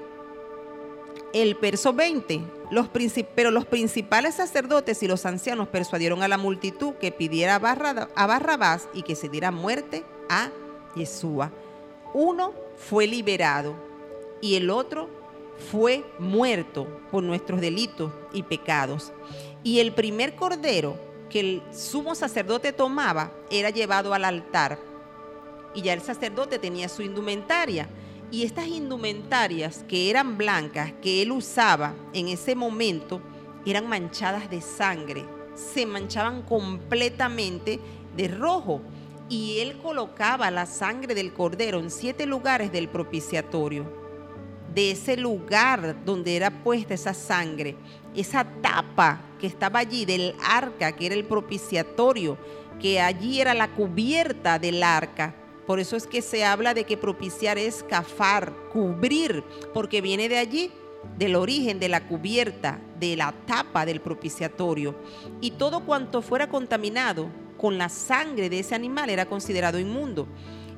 Speaker 6: el verso 20. Los pero los principales sacerdotes y los ancianos persuadieron a la multitud que pidiera a, a Barrabás y que se diera muerte a Yeshua. Uno fue liberado y el otro fue muerto por nuestros delitos y pecados. Y el primer cordero que el sumo sacerdote tomaba era llevado al altar y ya el sacerdote tenía su indumentaria. Y estas indumentarias que eran blancas, que él usaba en ese momento, eran manchadas de sangre, se manchaban completamente de rojo. Y él colocaba la sangre del cordero en siete lugares del propiciatorio. De ese lugar donde era puesta esa sangre, esa tapa que estaba allí del arca, que era el propiciatorio, que allí era la cubierta del arca. Por eso es que se habla de que propiciar es cafar, cubrir, porque viene de allí, del origen de la cubierta, de la tapa del propiciatorio. Y todo cuanto fuera contaminado con la sangre de ese animal era considerado inmundo.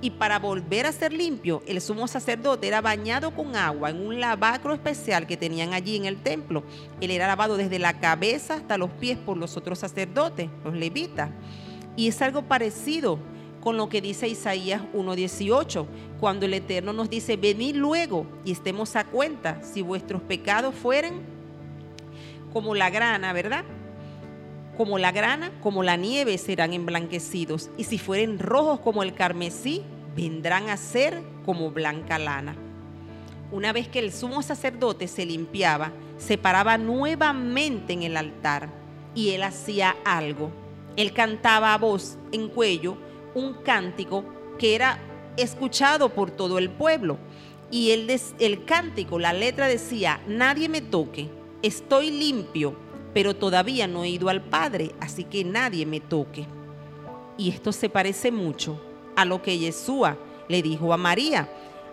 Speaker 6: Y para volver a ser limpio, el sumo sacerdote era bañado con agua en un lavacro especial que tenían allí en el templo. Él era lavado desde la cabeza hasta los pies por los otros sacerdotes, los levitas. Y es algo parecido con lo que dice Isaías 1.18, cuando el Eterno nos dice, venid luego y estemos a cuenta si vuestros pecados fueren como la grana, ¿verdad? Como la grana, como la nieve serán emblanquecidos, y si fueren rojos como el carmesí, vendrán a ser como blanca lana. Una vez que el sumo sacerdote se limpiaba, se paraba nuevamente en el altar y él hacía algo. Él cantaba a voz en cuello un cántico que era escuchado por todo el pueblo. Y el, el cántico, la letra decía, nadie me toque, estoy limpio, pero todavía no he ido al Padre, así que nadie me toque. Y esto se parece mucho a lo que Yeshua le dijo a María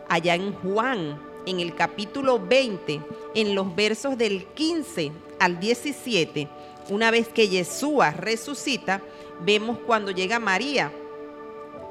Speaker 6: allá en Juan en el capítulo 20, en los versos del 15 al 17, una vez que Yeshua resucita, vemos cuando llega María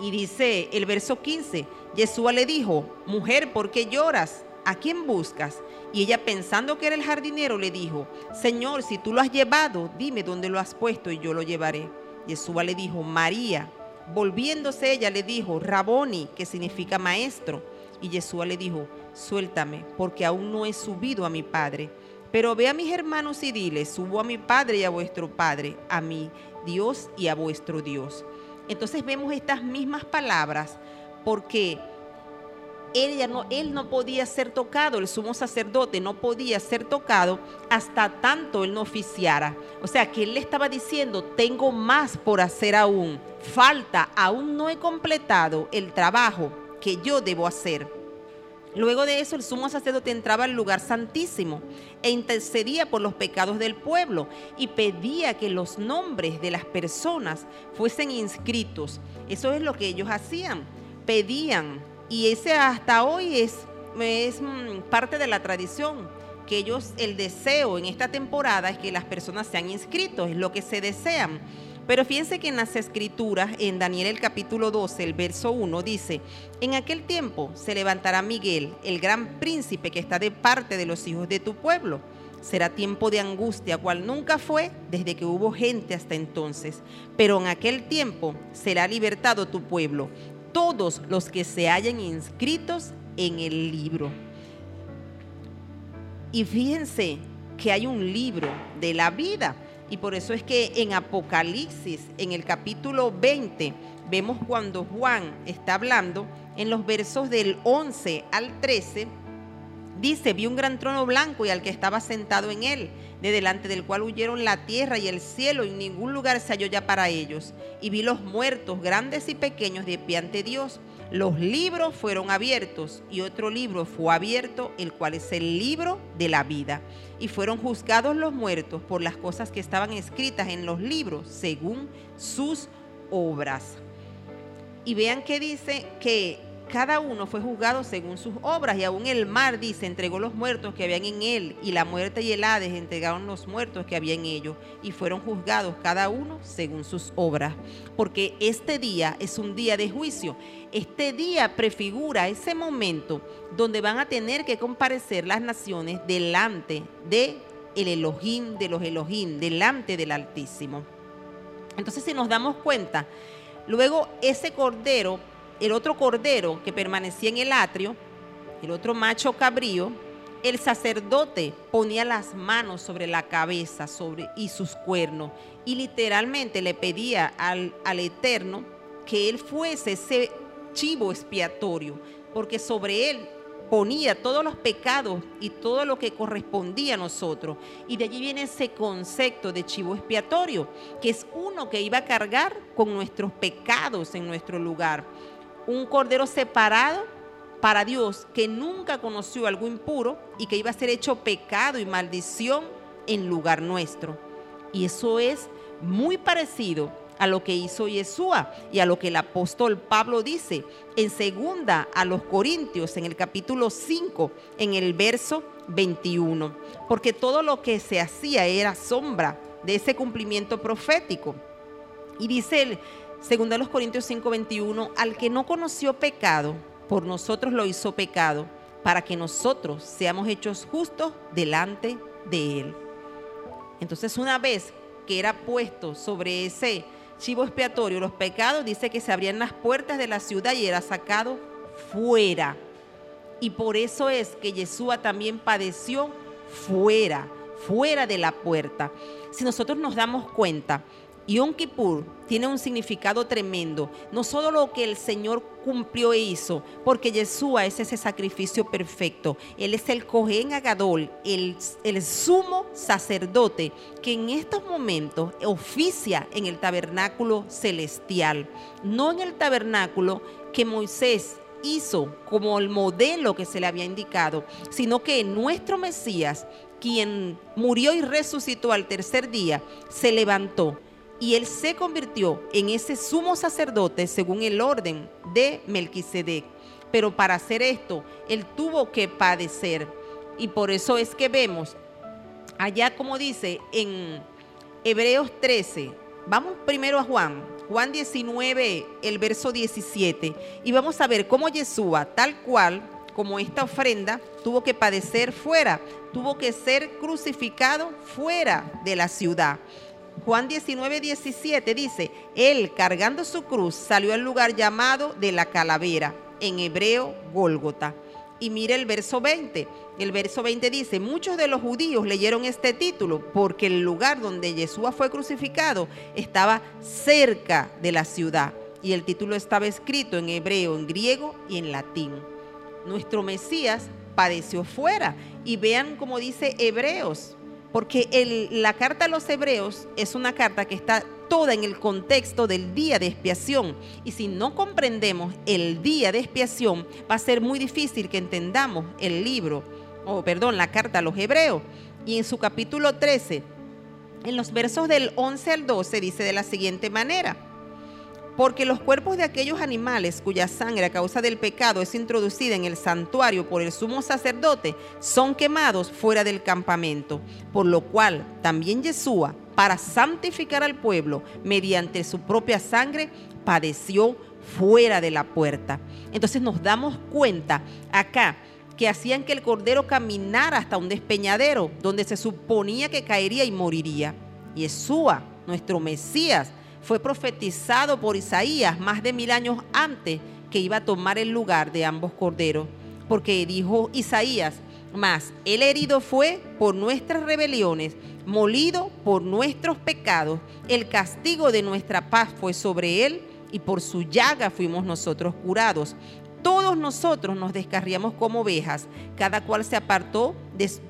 Speaker 6: y dice el verso 15, Yeshua le dijo, mujer, ¿por qué lloras? ¿A quién buscas? Y ella pensando que era el jardinero le dijo, Señor, si tú lo has llevado, dime dónde lo has puesto y yo lo llevaré. Yeshua le dijo, María. Volviéndose ella le dijo, Raboni, que significa maestro. Y Yeshua le dijo, suéltame, porque aún no he subido a mi Padre. Pero ve a mis hermanos y dile, subo a mi Padre y a vuestro Padre, a mi Dios y a vuestro Dios. Entonces vemos estas mismas palabras porque ella no, él no podía ser tocado, el sumo sacerdote no podía ser tocado hasta tanto él no oficiara. O sea que él le estaba diciendo, tengo más por hacer aún, falta, aún no he completado el trabajo que yo debo hacer. Luego de eso, el sumo sacerdote entraba al lugar santísimo e intercedía por los pecados del pueblo y pedía que los nombres de las personas fuesen inscritos. Eso es lo que ellos hacían, pedían. Y ese hasta hoy es, mm, parte de la tradición, que ellos, el deseo en esta temporada es que las personas sean inscritos, es lo que se desean. Pero fíjense que en las escrituras, en Daniel el capítulo 12, el verso 1, dice, en aquel tiempo se levantará Miguel, el gran príncipe que está de parte de los hijos de tu pueblo. Será tiempo de angustia, cual nunca fue desde que hubo gente hasta entonces. Pero en aquel tiempo será libertado tu pueblo, todos los que se hayan inscritos en el libro. Y fíjense que hay un libro de la vida y por eso es que en Apocalipsis, en el capítulo 20, vemos cuando Juan está hablando, en los versos del 11 al 13, dice, vi un gran trono blanco y al que estaba sentado en él, de delante del cual huyeron la tierra y el cielo, y ningún lugar se halló ya para ellos. Y vi los muertos, grandes y pequeños, de pie ante Dios. Los libros fueron abiertos y otro libro fue abierto, el cual es el libro de la vida y fueron juzgados los muertos por las cosas que estaban escritas en los libros según sus obras. Y vean que dice que cada uno fue juzgado según sus obras y aún el mar dice entregó los muertos que habían en él y la muerte y el Hades entregaron los muertos que había en ellos y fueron juzgados cada uno según sus obras. Porque este día es un día de juicio. Este día prefigura ese momento donde van a tener que comparecer las naciones delante de el Elohim de los Elohim delante del Altísimo. Entonces si nos damos cuenta luego ese cordero el otro cordero que permanecía en el atrio, el otro macho cabrío, el sacerdote ponía las manos sobre la cabeza sobre, y sus cuernos y literalmente le pedía al, al Eterno que él fuese ese chivo expiatorio, porque sobre él ponía todos los pecados y todo lo que correspondía a nosotros. Y de allí viene ese concepto de chivo expiatorio, que es uno que iba a cargar con nuestros pecados en nuestro lugar un cordero separado para Dios que nunca conoció algo impuro y que iba a ser hecho pecado y maldición en lugar nuestro. Y eso es muy parecido a lo que hizo Yeshua y a lo que el apóstol Pablo dice en segunda a los Corintios en el capítulo 5 en el verso 21, porque todo lo que se hacía era sombra de ese cumplimiento profético. Y dice él, Segunda los Corintios 5:21, al que no conoció pecado, por nosotros lo hizo pecado, para que nosotros seamos hechos justos delante de él. Entonces, una vez que era puesto sobre ese chivo expiatorio los pecados, dice que se abrían las puertas de la ciudad y era sacado fuera. Y por eso es que Yeshua también padeció fuera, fuera de la puerta. Si nosotros nos damos cuenta, Yom Kippur tiene un significado tremendo, no solo lo que el Señor cumplió e hizo, porque Yeshua es ese sacrificio perfecto. Él es el Cohen Agadol, el, el sumo sacerdote que en estos momentos oficia en el tabernáculo celestial, no en el tabernáculo que Moisés hizo como el modelo que se le había indicado, sino que nuestro Mesías, quien murió y resucitó al tercer día, se levantó y él se convirtió en ese sumo sacerdote según el orden de Melquisedec. pero para hacer esto, Él tuvo que padecer. Y por eso es que vemos allá como dice en Hebreos 13, vamos primero a Juan, Juan 19, el verso 17, y vamos a ver cómo Yeshua, tal cual como esta ofrenda, tuvo que padecer fuera, tuvo que ser crucificado fuera de la ciudad. Juan 19, 17 dice, Él cargando su cruz salió al lugar llamado de la calavera, en hebreo Gólgota. Y mire el verso 20. El verso 20 dice, muchos de los judíos leyeron este título porque el lugar donde Yeshua fue crucificado estaba cerca de la ciudad. Y el título estaba escrito en hebreo, en griego y en latín. Nuestro Mesías padeció fuera. Y vean cómo dice Hebreos, porque la carta a los Hebreos es una carta que está toda en el contexto del día de expiación. Y si no comprendemos el día de expiación, va a ser muy difícil que entendamos el libro, o perdón, la carta a los Hebreos. Y en su capítulo 13, en los versos del 11 al 12, dice de la siguiente manera. Porque los cuerpos de aquellos animales cuya sangre a causa del pecado es introducida en el santuario por el sumo sacerdote son quemados fuera del campamento, por lo cual también Yeshua, para santificar al pueblo mediante su propia sangre, padeció fuera de la puerta. Entonces nos damos cuenta acá que hacían que el cordero caminara hasta un despeñadero donde se suponía que caería y moriría. Yeshua, nuestro Mesías, fue profetizado por Isaías más de mil años antes que iba a tomar el lugar de ambos corderos. Porque dijo Isaías, mas el herido fue por nuestras rebeliones, molido por nuestros pecados. El castigo de nuestra paz fue sobre él y por su llaga fuimos nosotros curados. Todos nosotros nos descarriamos como ovejas, cada cual se apartó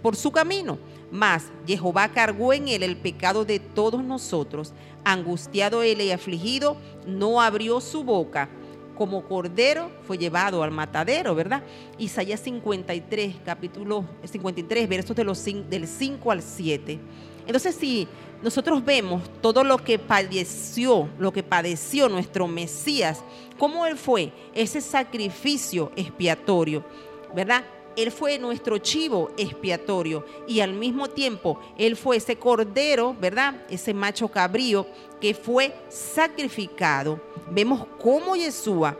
Speaker 6: por su camino. Mas Jehová cargó en él el pecado de todos nosotros. Angustiado él y afligido, no abrió su boca. Como cordero fue llevado al matadero, ¿verdad? Isaías 53, capítulo 53, versos de los del 5 al 7. Entonces, si nosotros vemos todo lo que padeció, lo que padeció nuestro Mesías, cómo Él fue ese sacrificio expiatorio, ¿verdad? Él fue nuestro chivo expiatorio y al mismo tiempo Él fue ese cordero, ¿verdad? Ese macho cabrío que fue sacrificado. Vemos cómo Yeshua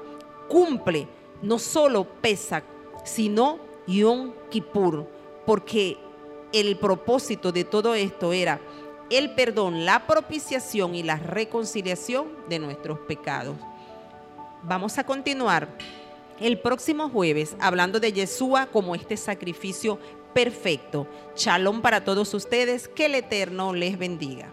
Speaker 6: cumple no solo Pesach, sino Yom Kippur, porque el propósito de todo esto era el perdón, la propiciación y la reconciliación de nuestros pecados. Vamos a continuar el próximo jueves hablando de Yeshua como este sacrificio perfecto. Shalom para todos ustedes, que el Eterno les bendiga.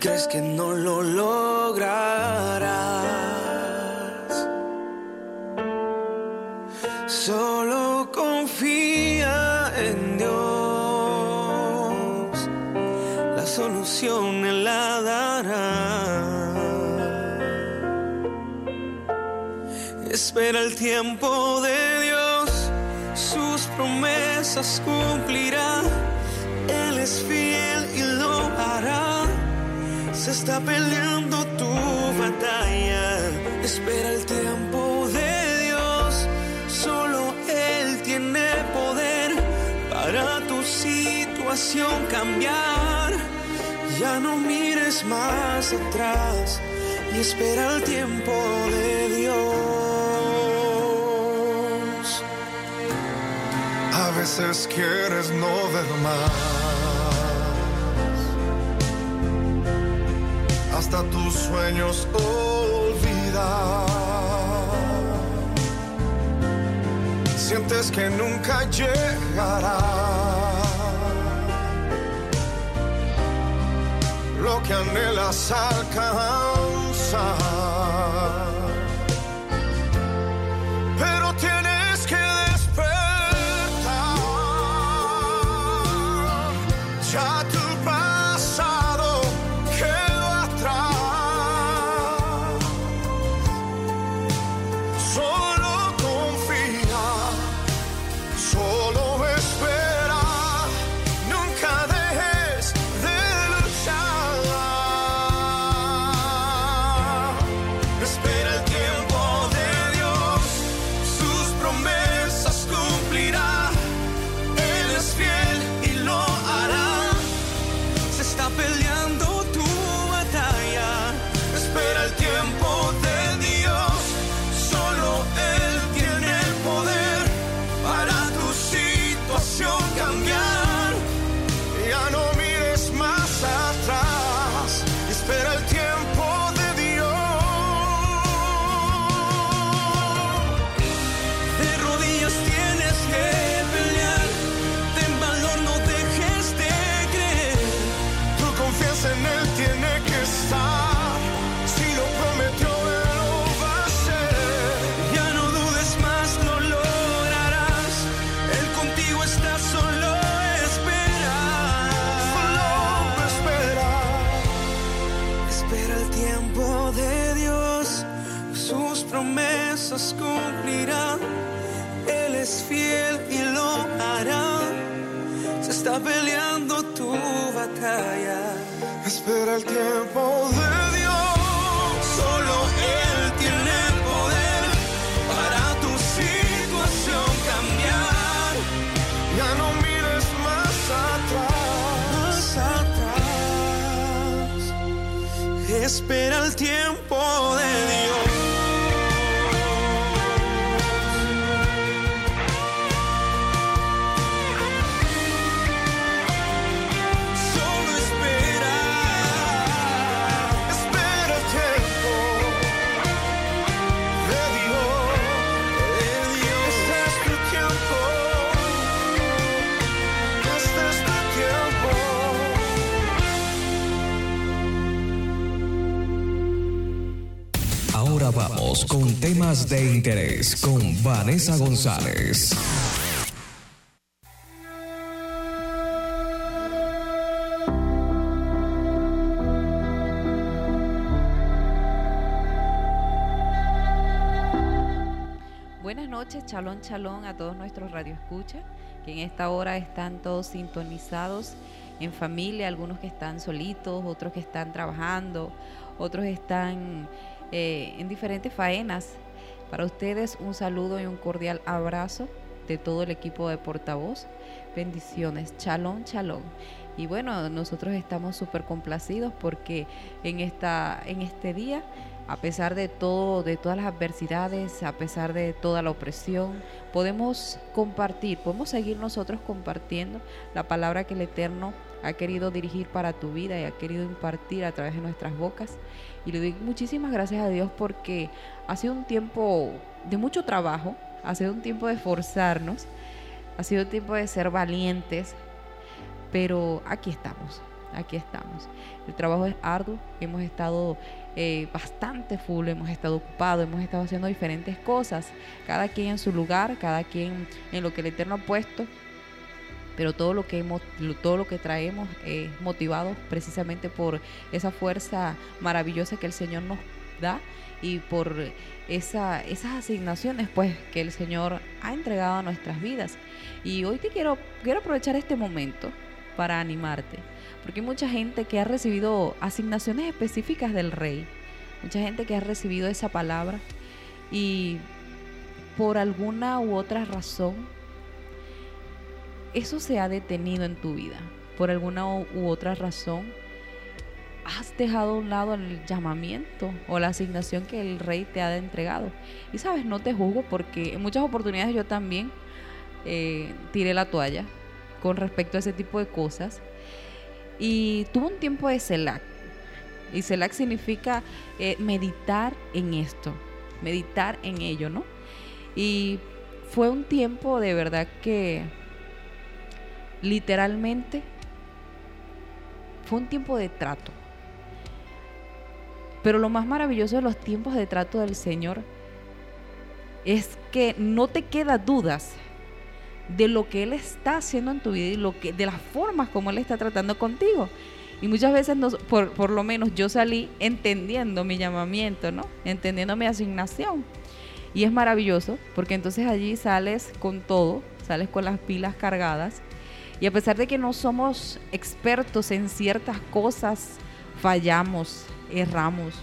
Speaker 7: crees que no lo lograrás. Solo confía en Dios, la solución Él la dará. Espera el tiempo de Dios, sus promesas cumplirá. Se está peleando tu batalla. Espera el tiempo de Dios, solo Él tiene poder para tu situación cambiar. Ya no mires más atrás y espera el tiempo de Dios. veces quieres no ver más. Tus sueños olvidar. Sientes que nunca llegará. Lo que anhelas alcanzar. El tiempo de Dios. Solo Él tiene poder para tu situación cambiar. Ya no mires más atrás. Más atrás. Espera el tiempo
Speaker 4: con temas de interés con Vanessa González.
Speaker 8: Buenas noches, chalón, chalón a todos nuestros radioescuchas, que en esta hora están todos sintonizados en familia, algunos que están solitos, otros que están trabajando, otros están eh, en diferentes faenas. Para ustedes un saludo y un cordial abrazo de todo el equipo de portavoz. Bendiciones, chalón, chalón. Y bueno, nosotros estamos súper complacidos porque en, esta, en este día a pesar de todo, de todas las adversidades, a pesar de toda la opresión, podemos compartir, podemos seguir nosotros compartiendo la palabra que el Eterno ha querido dirigir para tu vida y ha querido impartir a través de nuestras bocas. Y le doy muchísimas gracias a Dios porque ha sido un tiempo de mucho trabajo, ha sido un tiempo de esforzarnos, ha sido un tiempo de ser valientes, pero aquí estamos, aquí estamos. El trabajo es arduo, hemos estado eh, bastante full, hemos estado ocupados, hemos estado haciendo diferentes cosas, cada quien en su lugar, cada quien en lo que el Eterno ha puesto, pero todo lo que hemos, todo lo que traemos es motivado precisamente por esa fuerza maravillosa que el Señor nos da y por esa, esas asignaciones pues que el Señor ha entregado a nuestras vidas. Y hoy te quiero, quiero aprovechar este momento para animarte, porque hay mucha gente que ha recibido asignaciones específicas del Rey, mucha gente que ha recibido esa palabra y por alguna u otra razón eso se ha detenido en tu vida, por alguna u otra razón has dejado a un lado el llamamiento o la asignación que el rey te ha entregado. Y sabes, no te juzgo porque en muchas oportunidades yo también eh, tiré la toalla con respecto a ese tipo de cosas. Y tuve un tiempo de CELAC. Y CELAC significa eh, meditar en esto, meditar en ello, ¿no? Y fue un tiempo de verdad que literalmente fue un tiempo de trato. Pero lo más maravilloso de los tiempos de trato del Señor es que no te queda dudas de lo que Él está haciendo en tu vida y de las formas como Él está tratando contigo. Y muchas veces, por, por lo menos yo salí entendiendo mi llamamiento, ¿no? Entendiendo mi asignación. Y es maravilloso porque entonces allí sales con todo, sales con las pilas cargadas. Y a pesar de que no somos expertos en ciertas cosas, fallamos, erramos.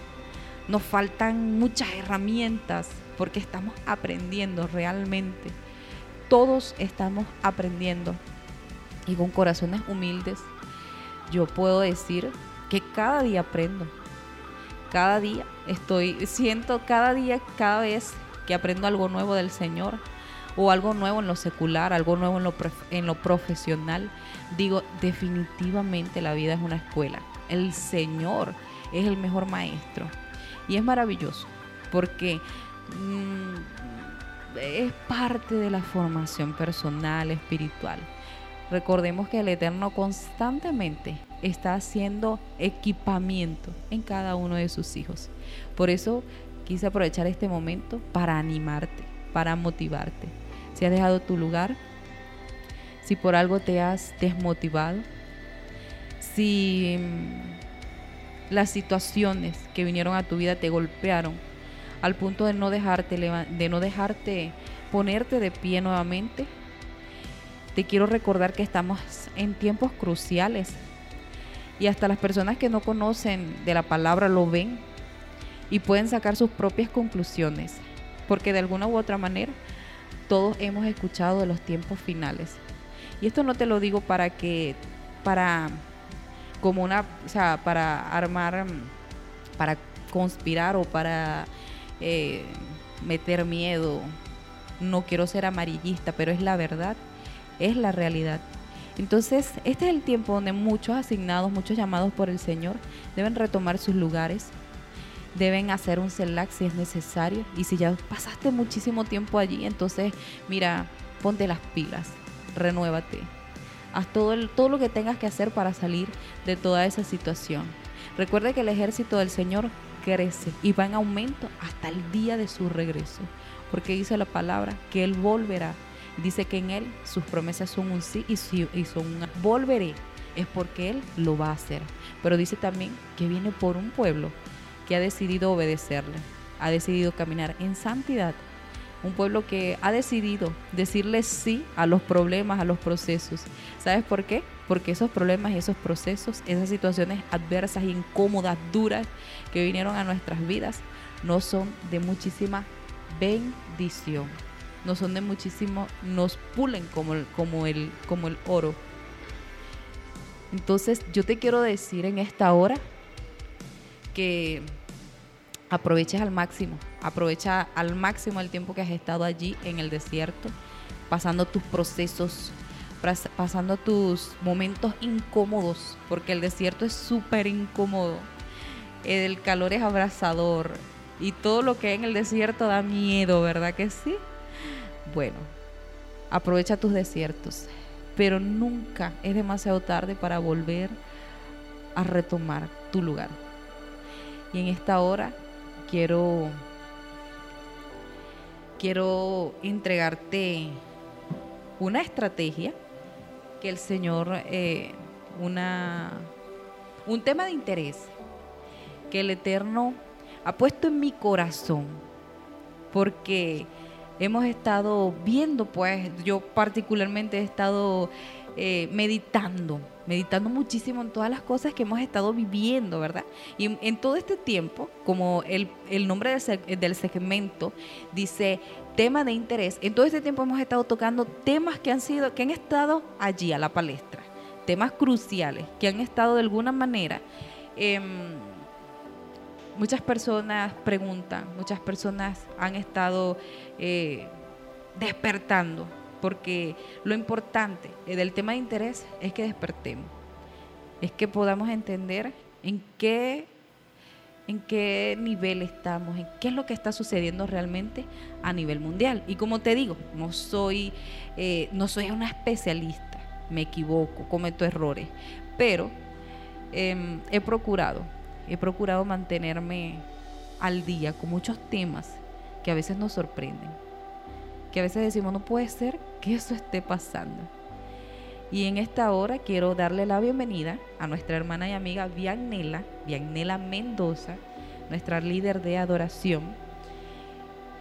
Speaker 8: Nos faltan muchas herramientas porque estamos aprendiendo realmente. Todos estamos aprendiendo. Y con corazones humildes, yo puedo decir que cada día aprendo. Cada día estoy, siento cada día, cada vez que aprendo algo nuevo del Señor o algo nuevo en lo secular, algo nuevo en lo, en lo profesional, digo, definitivamente la vida es una escuela. El Señor es el mejor maestro. Y es maravilloso porque mm, es parte de la formación personal, espiritual. Recordemos que el Eterno constantemente está haciendo equipamiento en cada uno de sus hijos. Por eso quise aprovechar este momento para animarte, para motivarte. Si has dejado tu lugar, si por algo te has desmotivado, si mm, las situaciones que vinieron a tu vida te golpearon al punto de no dejarte de no dejarte ponerte de pie nuevamente, te quiero recordar que estamos en tiempos cruciales y hasta las personas que no conocen de la palabra lo ven y pueden sacar sus propias conclusiones, porque de alguna u otra manera todos hemos escuchado de los tiempos finales. Y esto no te lo digo para que, para, como una, o sea, para armar, para conspirar o para eh, meter miedo. No quiero ser amarillista, pero es la verdad, es la realidad. Entonces, este es el tiempo donde muchos asignados, muchos llamados por el Señor, deben retomar sus lugares, deben hacer un CELAC si es necesario. Y si ya pasaste muchísimo tiempo allí, entonces, mira, ponte las pilas, renuévate. Haz todo, el, todo lo que tengas que hacer para salir de toda esa situación. Recuerde que el ejército del Señor crece y va en aumento hasta el día de su regreso. Porque dice la palabra que Él volverá. Dice que en Él sus promesas son un sí y, son un volveré. Es porque Él lo va a hacer. Pero dice también que viene por un pueblo que ha decidido obedecerle, ha decidido caminar en santidad. Un pueblo que ha decidido decirle sí a los problemas, a los procesos. ¿Sabes por qué? Porque esos problemas y esos procesos, esas situaciones adversas, incómodas, duras que vinieron a nuestras vidas, no son de muchísima bendición. No son de muchísimo, nos pulen como como el, como el oro. Entonces yo te quiero decir en esta hora que aproveches al máximo, aprovecha al máximo el tiempo que has estado allí en el desierto, pasando tus procesos, pasando tus momentos incómodos, porque el desierto es súper incómodo, el calor es abrasador y todo lo que hay en el desierto da miedo, ¿verdad que sí? Bueno, aprovecha tus desiertos, pero nunca es demasiado tarde para volver a retomar tu lugar. Y en esta hora quiero, quiero entregarte una estrategia que el Señor, eh, una, un tema de interés que el Eterno ha puesto en mi corazón, porque hemos estado viendo, pues yo particularmente he estado eh, meditando, meditando muchísimo en todas las cosas que hemos estado viviendo, ¿verdad? Y en, todo este tiempo, como el, nombre del, segmento dice tema de interés, en todo este tiempo hemos estado tocando temas que han sido, que han estado allí a la palestra, temas cruciales, que han estado de alguna manera. Em, muchas personas preguntan, muchas personas han estado eh, despertando porque lo importante eh, del tema de interés es que despertemos, es que podamos entender en qué, en qué nivel estamos, en qué es lo que está sucediendo realmente a nivel mundial. Y como te digo, no soy, eh, no soy una especialista, me equivoco, cometo errores, pero em, he procurado, he procurado mantenerme al día con muchos temas que a veces nos sorprenden, a veces decimos, no puede ser que eso esté pasando. Y en esta hora quiero darle la bienvenida a nuestra hermana y amiga Vianela, Vianela Mendoza, nuestra líder de adoración,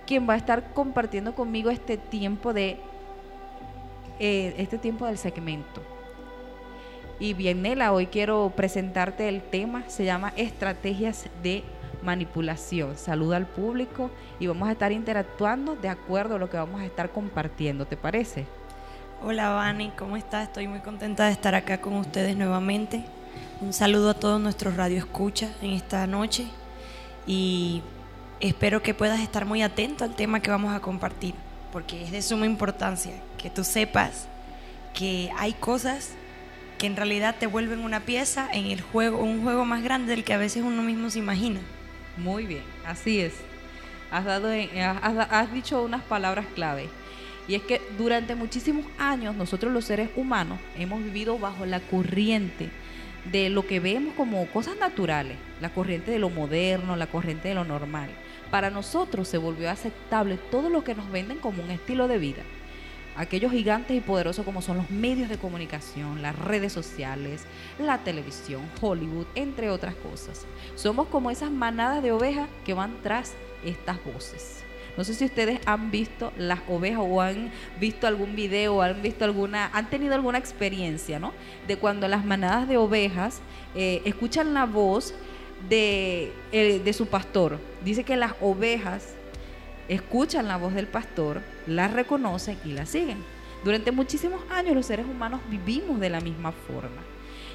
Speaker 8: quien va a estar compartiendo conmigo este tiempo de eh, este tiempo del segmento. Y Vianela, hoy quiero presentarte el tema, se llama Estrategias de manipulación. Saluda al público y vamos a estar interactuando de acuerdo a lo que vamos a estar compartiendo, ¿te parece?
Speaker 9: Hola Vani, ¿cómo estás? Estoy muy contenta de estar acá con ustedes nuevamente. Un saludo a todos nuestros radioescuchas en esta noche y espero que puedas estar muy atento al tema que vamos a compartir, porque es de suma importancia que tú sepas que hay cosas que en realidad te vuelven una pieza en el juego, un juego más grande del que a veces uno mismo se imagina.
Speaker 8: Muy bien, así es. Has, dado, has, has dicho unas palabras clave. Y es que durante muchísimos años nosotros los seres humanos hemos vivido bajo la corriente de lo que vemos como cosas naturales, la corriente de lo moderno, la corriente de lo normal. Para nosotros se volvió aceptable todo lo que nos venden como un estilo de vida. Aquellos gigantes y poderosos como son los medios de comunicación, las redes sociales, la televisión, Hollywood, entre otras cosas. Somos como esas manadas de ovejas que van tras estas voces. No sé si ustedes han visto las ovejas o han visto algún video o han visto alguna, han tenido alguna experiencia, ¿no? De cuando las manadas de ovejas eh, escuchan la voz eh, de su pastor. Dice que las ovejas escuchan la voz del pastor, la reconocen y la siguen. Durante muchísimos años los seres humanos vivimos de la misma forma.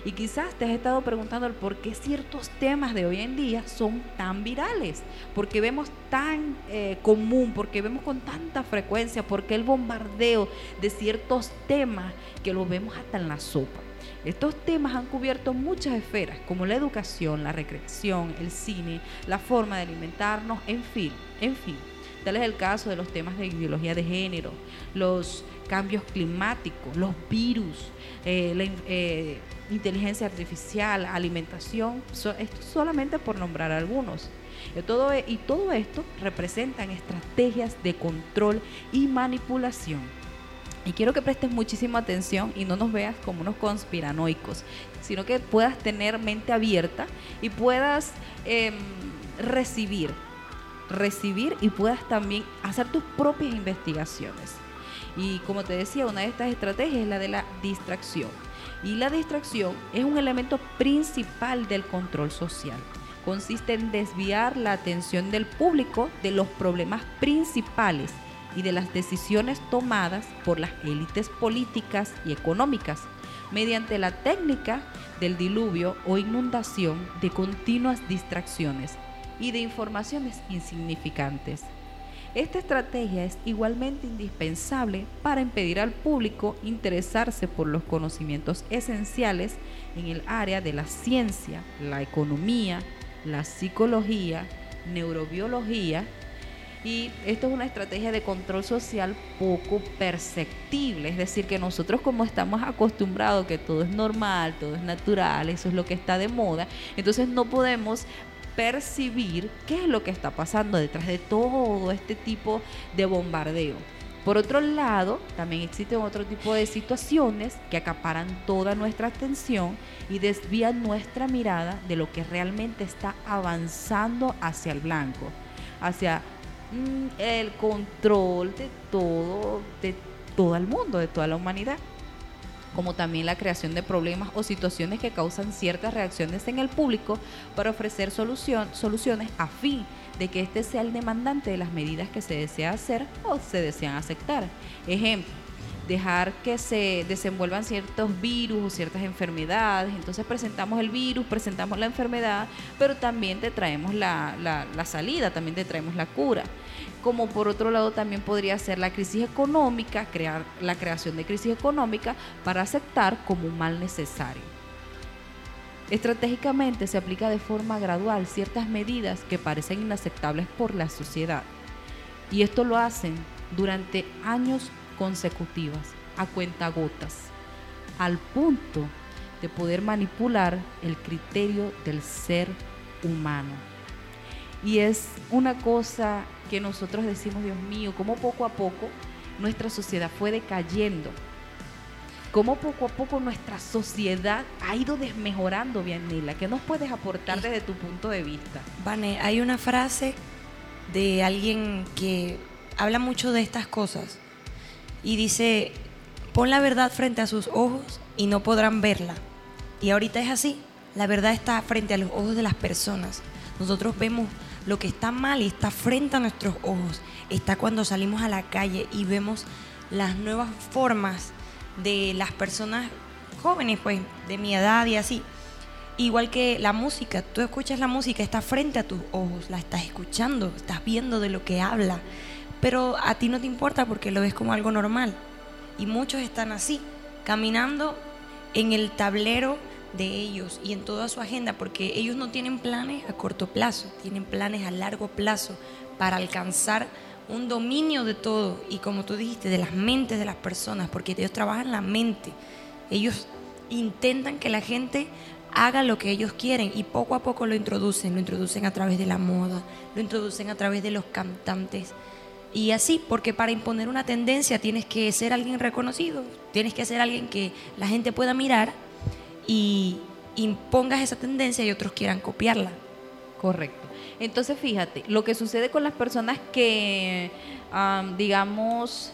Speaker 8: Y quizás te has estado preguntando el por qué ciertos temas de hoy en día son tan virales, porque vemos tan eh, común, porque vemos con tanta frecuencia, porque el bombardeo de ciertos temas que los vemos hasta en la sopa. Estos temas han cubierto muchas esferas, como la educación, la recreación, el cine, la forma de alimentarnos, en fin, en fin. Tal es el caso de los temas de ideología de género, los cambios climáticos, los virus, eh, la eh, inteligencia artificial, alimentación, esto solamente por nombrar algunos. Y todo, e, y todo esto representan estrategias de control y manipulación. Y quiero que prestes muchísima atención y no nos veas como unos conspiranoicos, sino que puedas tener mente abierta y puedas em, recibir, recibir y puedas también hacer tus propias investigaciones. Y como te decía, una de estas estrategias es la de la distracción. Y la distracción es un elemento principal del control social. Consiste en desviar la atención del público de los problemas principales y de las decisiones tomadas por las élites políticas y económicas mediante la técnica del diluvio o inundación de continuas distracciones y de informaciones insignificantes. Esta estrategia es igualmente indispensable para impedir al público interesarse por los conocimientos esenciales en el área de la ciencia, la economía, la psicología, neurobiología y esto es una estrategia de control social poco perceptible, es decir, que nosotros como estamos acostumbrados que todo es normal, todo es natural, eso es lo que está de moda, entonces no podemos percibir qué es lo que está pasando detrás de todo este tipo de bombardeo. Por otro lado, también existen otro tipo de situaciones que acaparan toda nuestra atención y desvían nuestra mirada de lo que realmente está avanzando hacia el blanco, hacia mm, el control de todo, de todo el mundo, de toda la humanidad como también la creación de problemas o situaciones que causan ciertas reacciones en el público para ofrecer solución, soluciones a fin de que éste sea el demandante de las medidas que se desea hacer o se desean aceptar. Ejemplo, dejar que se desenvuelvan ciertos virus o ciertas enfermedades. Entonces presentamos el virus, presentamos la enfermedad, pero también te traemos la, la- salida, también te traemos la cura. Como por otro lado también podría ser la crisis económica, crear la creación de crisis económica para aceptar como un mal necesario. Estratégicamente se aplica de forma gradual ciertas medidas que parecen inaceptables por la sociedad. Y esto lo hacen durante años consecutivos, a cuentagotas, al punto de poder manipular el criterio del ser humano. Y es una cosa que nosotros decimos, Dios mío, cómo poco a poco nuestra sociedad fue decayendo. Cómo poco a poco nuestra sociedad ha ido desmejorando, Bianila. ¿Qué nos puedes aportar desde tu punto de vista?
Speaker 9: Vane, hay una frase de alguien que habla mucho de estas cosas y dice, pon la verdad frente a sus ojos y no podrán verla. Y ahorita es así, la verdad está frente a los ojos de las personas. Nosotros vemos lo que está mal y está frente a nuestros ojos. Está cuando salimos a la calle y vemos las nuevas formas de las personas jóvenes, pues, de mi edad y así. Igual que la música, tú escuchas la música, está frente a tus ojos, la estás escuchando, estás viendo de lo que habla, pero a ti no te importa porque lo ves como algo normal. Y muchos están así, caminando en el tablero de ellos y en toda su agenda, porque ellos no tienen planes a corto plazo, tienen planes a largo plazo para alcanzar un dominio de todo y como tú dijiste, de las mentes de las personas, porque ellos trabajan la mente. Ellos intentan que la gente haga lo que ellos quieren y poco a poco lo introducen, lo introducen a través de la moda, lo introducen a través de los cantantes. Y así, porque para imponer una tendencia tienes que ser alguien reconocido, tienes que ser alguien que la gente pueda mirar y impongas esa tendencia y otros quieran copiarla.
Speaker 8: Correcto. Entonces, fíjate, lo que sucede con las personas que, am, digamos,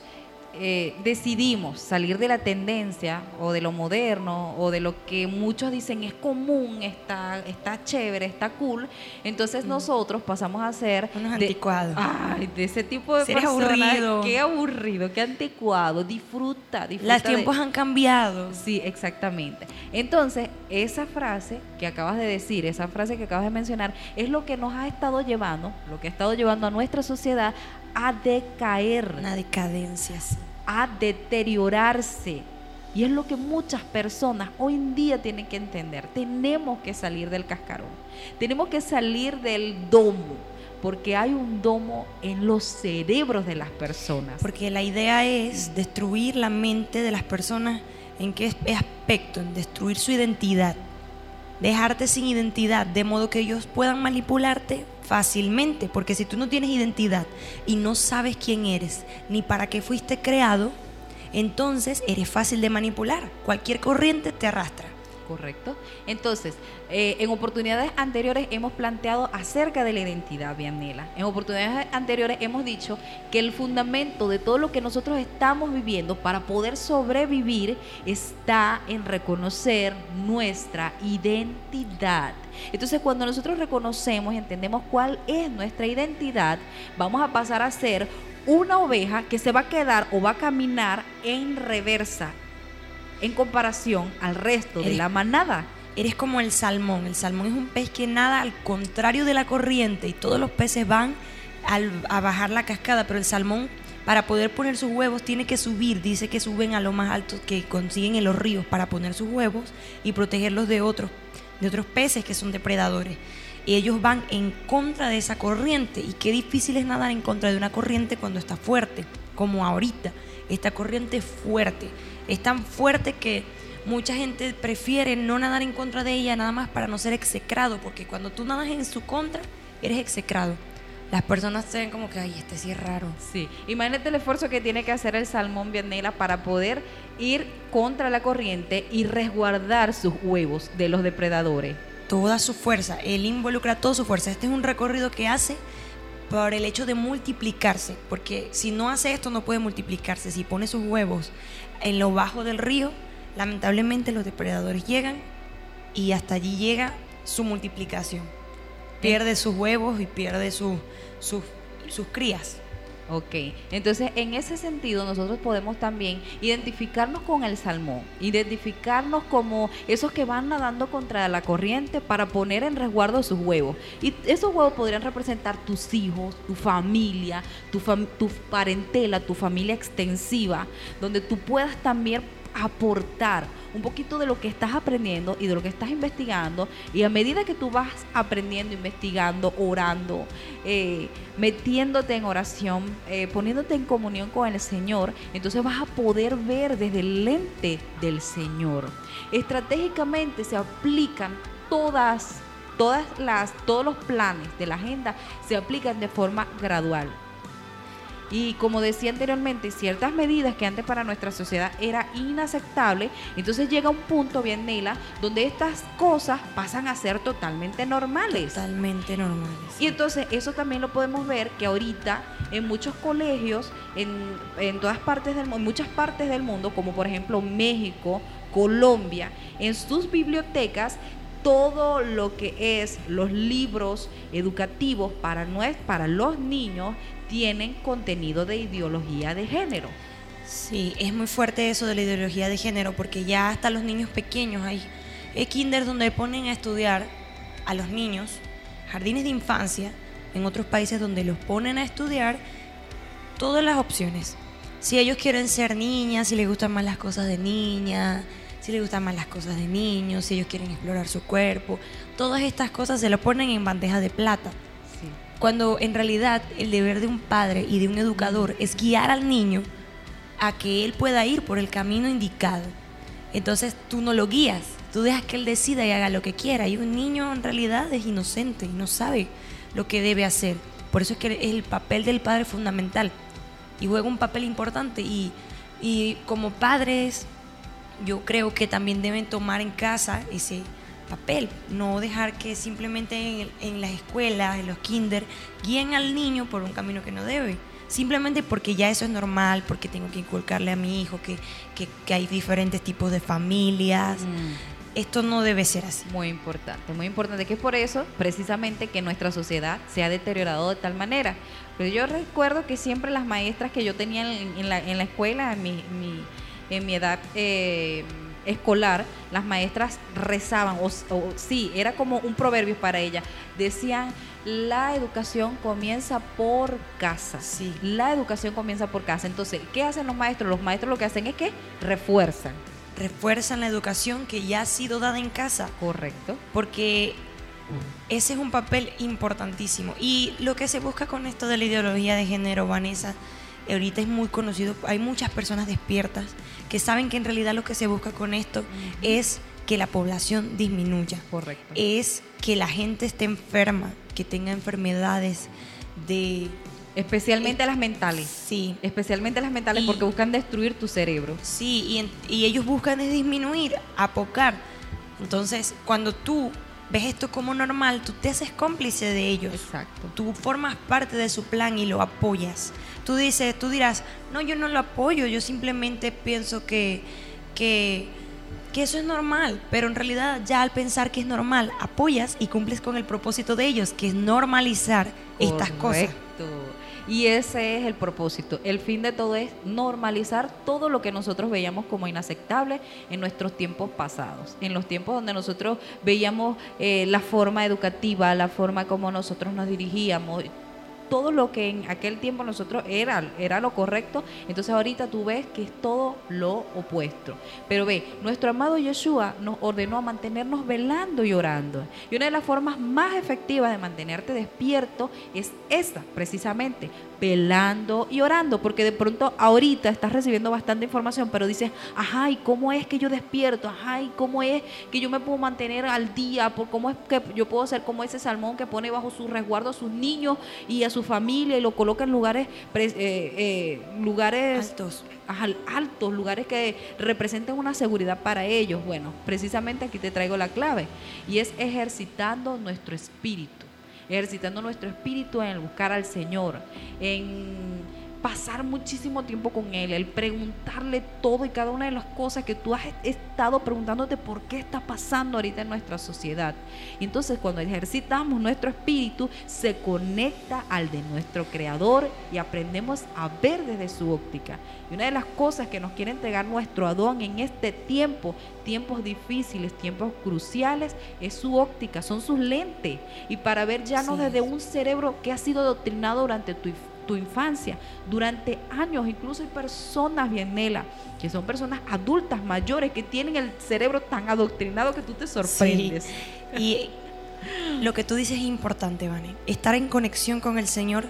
Speaker 8: eh, decidimos salir de la tendencia o de lo moderno o de lo que muchos dicen es común, está, está chévere, está cool, entonces nosotros pasamos a ser
Speaker 9: Unos
Speaker 8: de-
Speaker 9: anticuados.
Speaker 8: Ay, de ese tipo de personas.
Speaker 9: aburrido.
Speaker 8: Qué aburrido, qué anticuado. Disfruta, disfruta.
Speaker 9: Los
Speaker 8: de-
Speaker 9: tiempos han cambiado.
Speaker 8: Sí, exactamente. Entonces, esa frase que acabas de decir, esa frase que acabas de mencionar, es lo que nos ha estado llevando, lo que ha estado llevando a nuestra sociedad a decaer,
Speaker 9: Una decadencia, sí.
Speaker 8: A deteriorarse. Y es lo que muchas personas hoy en día tienen que entender. Tenemos que salir del cascarón. Tenemos que salir del domo. Porque hay un domo en los cerebros de las personas.
Speaker 9: Porque la idea es destruir la mente de las personas en qué aspecto, en destruir su identidad, dejarte sin identidad, de modo que ellos puedan manipularte fácilmente, porque si tú no tienes identidad y no sabes quién eres ni para qué fuiste creado, entonces eres fácil de manipular. Cualquier corriente te arrastra.
Speaker 8: Correcto. Entonces, eh, en oportunidades anteriores hemos planteado acerca de la identidad, Vianela. En oportunidades anteriores hemos dicho que el fundamento de todo lo que nosotros estamos viviendo para poder sobrevivir está en reconocer nuestra identidad. Entonces, cuando nosotros reconocemos y entendemos cuál es nuestra identidad, vamos a pasar a ser una oveja que se va a quedar o va a caminar en reversa en comparación al resto de la manada.
Speaker 9: Eres como el salmón. El salmón es un pez que nada al contrario de la corriente y todos los peces van al- a bajar la cascada, pero el salmón para poder poner sus huevos tiene que subir. Dice que suben a lo más alto que consiguen en los ríos para poner sus huevos y protegerlos de otros, de otros peces que son depredadores. Y ellos van en contra de esa corriente. Y qué difícil es nadar en contra de una corriente cuando está fuerte, como ahorita. Esta corriente es fuerte. Es tan fuerte que mucha gente prefiere no nadar en contra de ella nada más para no ser execrado, porque cuando tú nadas en su contra, eres execrado. Las personas se ven como que, ay, este sí es raro.
Speaker 8: Sí, imagínate el esfuerzo que tiene que hacer el salmón Vianela para poder ir contra la corriente y resguardar sus huevos de los depredadores.
Speaker 9: Toda su fuerza, él involucra toda su fuerza. Este es un recorrido que hace por el hecho de multiplicarse, porque si no hace esto no puede multiplicarse. Si pone sus huevos en lo bajo del río, lamentablemente los depredadores llegan y hasta allí llega su multiplicación. Pierde sus huevos y pierde su- sus- sus crías.
Speaker 8: Ok, entonces en ese sentido nosotros podemos también identificarnos con el salmón, identificarnos como esos que van nadando contra la corriente para poner en resguardo sus huevos. Y esos huevos podrían representar tus hijos, tu familia, tu, tu parentela, tu familia extensiva, donde tú puedas también aportar un poquito de lo que estás aprendiendo y de lo que estás investigando y a medida que tú vas aprendiendo, investigando, orando, eh, metiéndote en oración, eh, poniéndote en comunión con el Señor, entonces vas a poder ver desde el lente del Señor. Estratégicamente se aplican todas todas las todos los planes de la agenda se aplican de forma gradual. Y como decía anteriormente, ciertas medidas que antes para nuestra sociedad era inaceptable, entonces llega un punto, bien Nela, donde estas cosas pasan a ser totalmente normales.
Speaker 9: Totalmente normales.
Speaker 8: Y entonces eso también lo podemos ver que ahorita en muchos colegios, en, en todas partes del mundo, muchas partes del mundo, como por ejemplo México, Colombia, en sus bibliotecas todo lo que es los libros educativos para, para los niños tienen contenido de ideología de género.
Speaker 9: Sí, es muy fuerte eso de la ideología de género, porque ya hasta los niños pequeños hay, hay kinder donde ponen a estudiar a los niños, jardines de infancia, en otros países donde los ponen a estudiar todas las opciones. Si ellos quieren ser niñas, si les gustan más las cosas de niña, si les gustan más las cosas de niños, si ellos quieren explorar su cuerpo, todas estas cosas se lo ponen en bandeja de plata. Cuando en realidad el deber de un padre y de un educador es guiar al niño a que él pueda ir por el camino indicado. Entonces tú no lo guías, tú dejas que él decida y haga lo que quiera. Y un niño en realidad es inocente y no sabe lo que debe hacer. Por eso es que el papel del padre fundamental y juega un papel importante. Y, y como padres, yo creo que también deben tomar en casa ese papel, no dejar que simplemente en, el- en las escuelas, en los kinder, guíen al niño por un camino que no debe. Simplemente porque ya eso es normal, porque tengo que inculcarle a mi hijo que, que- que hay diferentes tipos de familias. Esto no debe ser así.
Speaker 8: Muy importante, muy importante, que es por eso precisamente que nuestra sociedad se ha deteriorado de tal manera. Pero yo recuerdo que siempre las maestras que yo tenía en, en la, en la escuela, en mi, mi- en mi edad eh, escolar, las maestras rezaban, o, o sí, era como un proverbio para ellas. Decían, la educación comienza por casa.
Speaker 9: Sí.
Speaker 8: La educación comienza por casa. Entonces, ¿qué hacen los maestros? Los maestros lo que hacen es que refuerzan.
Speaker 9: Refuerzan la educación que ya ha sido dada en casa.
Speaker 8: Correcto.
Speaker 9: porque ese es un papel importantísimo. Y lo que se busca con esto de la ideología de género, Vanessa, ahorita es muy conocido, hay muchas personas despiertas que saben que en realidad lo que se busca con esto es que la población disminuya.
Speaker 8: Correcto.
Speaker 9: Es que la gente esté enferma, que tenga enfermedades de...
Speaker 8: Especialmente las mentales.
Speaker 9: Sí.
Speaker 8: Especialmente las mentales
Speaker 9: Y-
Speaker 8: porque buscan destruir tu cerebro.
Speaker 9: Sí, y, en- y ellos buscan es disminuir, apocar. Entonces, cuando tú ves esto como normal, tú te haces cómplice de ellos.
Speaker 8: Exacto.
Speaker 9: Tú formas parte de su plan y lo apoyas. Tú dices, tú dirás, no, yo no lo apoyo, yo simplemente pienso que, que, eso es normal. Pero en realidad ya al pensar que es normal, apoyas y cumples con el propósito de ellos, que es normalizar estas cosas.
Speaker 8: Correcto. Y ese es el propósito. El fin de todo es normalizar todo lo que nosotros veíamos como inaceptable en nuestros tiempos pasados. En los tiempos donde nosotros veíamos eh, la forma educativa, la forma como nosotros nos dirigíamos. Todo lo que en aquel tiempo nosotros era, era lo correcto, entonces ahorita tú ves que es todo lo opuesto. Pero ve, nuestro amado Yeshua nos ordenó a mantenernos velando y orando. Y una de las formas más efectivas de mantenerte despierto es esa, precisamente, velando y orando, porque de pronto ahorita estás recibiendo bastante información, pero dices, ajá, ¿y cómo es que yo despierto? Ajá, ¿y cómo es que yo me puedo mantener al día? ¿Por ¿Cómo es que yo puedo ser como ese salmón que pone bajo su resguardo a sus niños y a su familia y lo coloca en lugares, eh, eh, lugares
Speaker 9: Altos.
Speaker 8: ajá, altos, lugares que representen una seguridad para ellos? Bueno, precisamente aquí te traigo la clave y es ejercitando nuestro espíritu ejercitando nuestro espíritu en buscar al Señor, en pasar muchísimo tiempo con Él, el preguntarle todo y cada una de las cosas que tú has estado preguntándote por qué está pasando ahorita en nuestra sociedad. Y entonces cuando ejercitamos nuestro espíritu, se conecta al de nuestro Creador y aprendemos a ver desde su óptica. Y una de las cosas que nos quiere entregar nuestro Adón en este tiempo, tiempos difíciles, tiempos cruciales, es su óptica, son sus lentes. Y para ver ya no
Speaker 2: Sí.
Speaker 8: desde un cerebro que ha sido adoctrinado durante tu, tu infancia, durante años, incluso hay personas, Bienela, que son personas adultas, mayores, que tienen el cerebro tan adoctrinado que tú te sorprendes.
Speaker 9: Y lo que tú dices es importante, Vane. Estar en conexión con el Señor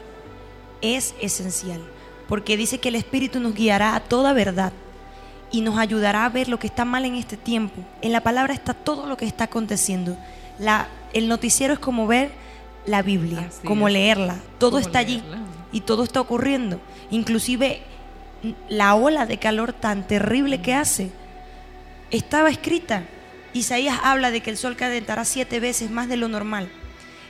Speaker 9: es esencial, porque dice que el Espíritu nos guiará a toda verdad y nos ayudará a ver lo que está mal en este tiempo. En la palabra está todo lo que está aconteciendo. La, el noticiero es como ver la Biblia,
Speaker 8: Así
Speaker 9: como
Speaker 8: es.
Speaker 9: leerla. Todo
Speaker 8: Como
Speaker 9: está allí. Y todo está ocurriendo. Inclusive la ola de calor tan terrible que hace estaba escrita. Isaías habla de que el sol calentará siete veces más de lo normal.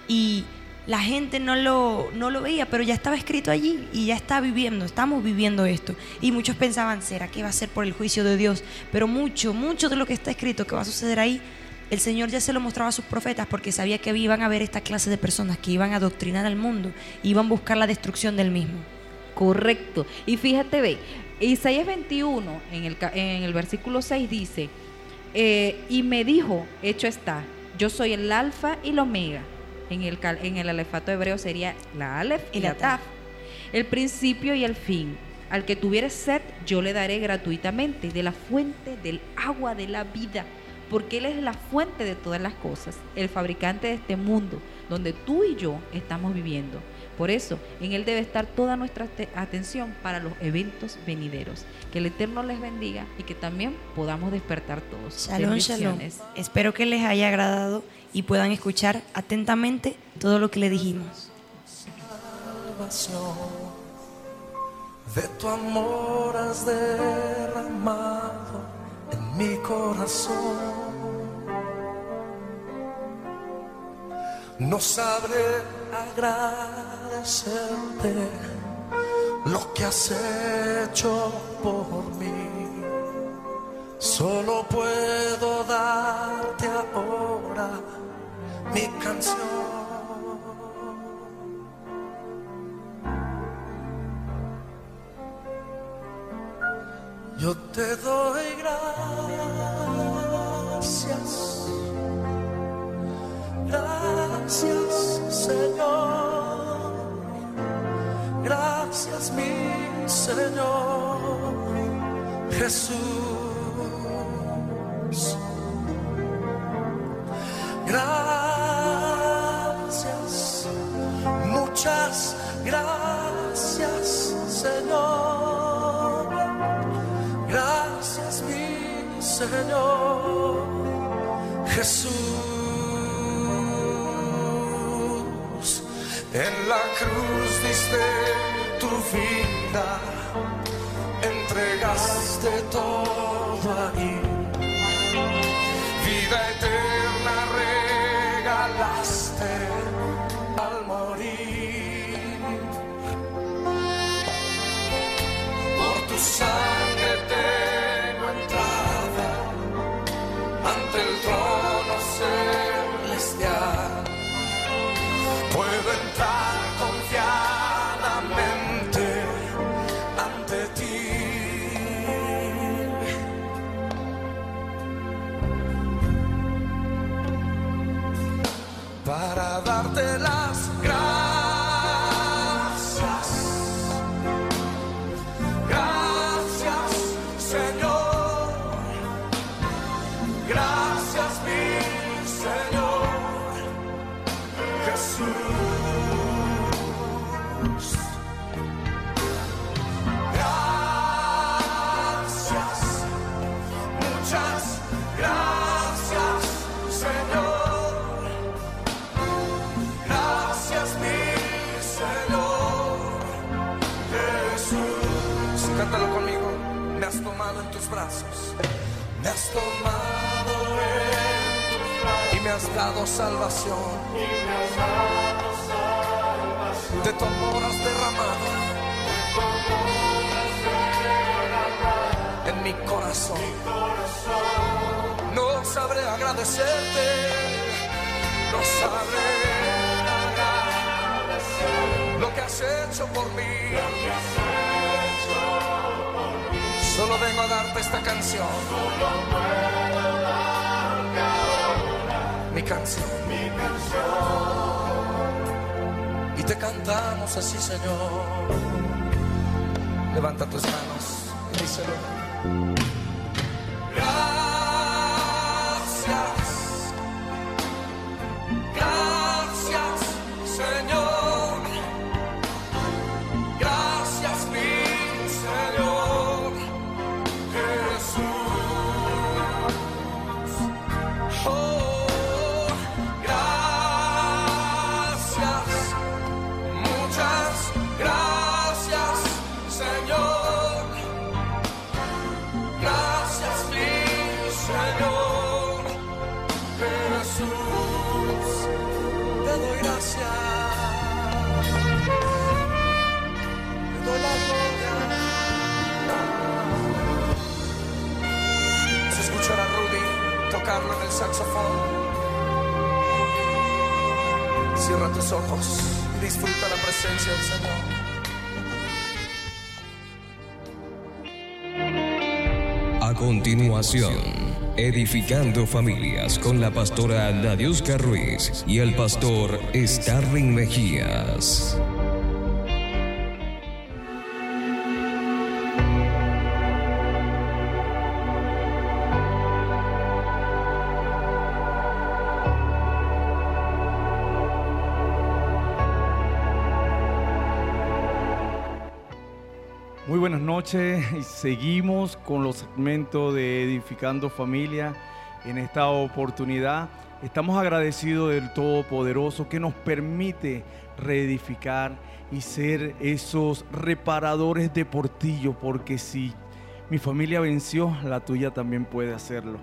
Speaker 9: Y la gente no lo, no lo veía, pero ya estaba escrito allí y ya está viviendo, estamos viviendo esto. Y muchos pensaban, ¿será que va a ser por el juicio de Dios? Pero mucho, mucho de lo que está escrito que va a suceder ahí, el Señor ya se lo mostraba a sus profetas porque sabía que iban a haber esta clase de personas que iban a adoctrinar al mundo, iban a buscar la destrucción del mismo.
Speaker 8: Correcto. Y fíjate, ve, Isaías 21, en el, en el versículo 6 dice, eh, y me dijo, hecho está, yo soy el alfa y el omega. En el, en el alefato hebreo sería la alef y,
Speaker 9: Y
Speaker 8: la
Speaker 9: la
Speaker 8: taf. El principio y el fin. Al que tuviere sed, yo le daré gratuitamente de la fuente del agua de la vida. Porque Él es la fuente de todas las cosas, el fabricante de este mundo, donde tú y yo estamos viviendo. Por eso, en Él debe estar toda nuestra te- atención para los eventos venideros. Que el Eterno les bendiga y que también podamos despertar todos.
Speaker 9: Shalom, shalom. Espero que les haya agradado y puedan escuchar atentamente todo lo que le dijimos.
Speaker 7: salvación. De tu amor has derramado en mi corazón. No sabré agradecerte lo que has hecho por mí. Solo puedo darte ahora mi canción. Yo te doy gracias, gracias Señor, gracias mi Señor Jesús. Gracias, muchas gracias Señor. Señor Jesús. En la cruz diste tu vida, entregaste todo ahí. Vida eterna regalaste al morir. Por tu sangre has dado salvación. Y me. De tu amor has derramado. En mi corazón. No sabré agradecerte. No sabré agradecer. Lo que has hecho por mí. Solo vengo a darte esta canción. Mi canción. Y te cantamos así, Señor. Levanta tus manos y díselo. Saxofón. Cierra tus ojos y disfruta la presencia del Señor.
Speaker 4: A continuación, edificando familias con la pastora Nadiuska Ruiz y el pastor Starling Mejías.
Speaker 3: Y seguimos con los segmentos de Edificando Familia. En esta oportunidad estamos agradecidos del Todopoderoso que nos permite reedificar y ser esos reparadores de portillo, porque si mi familia venció, la tuya también puede hacerlo.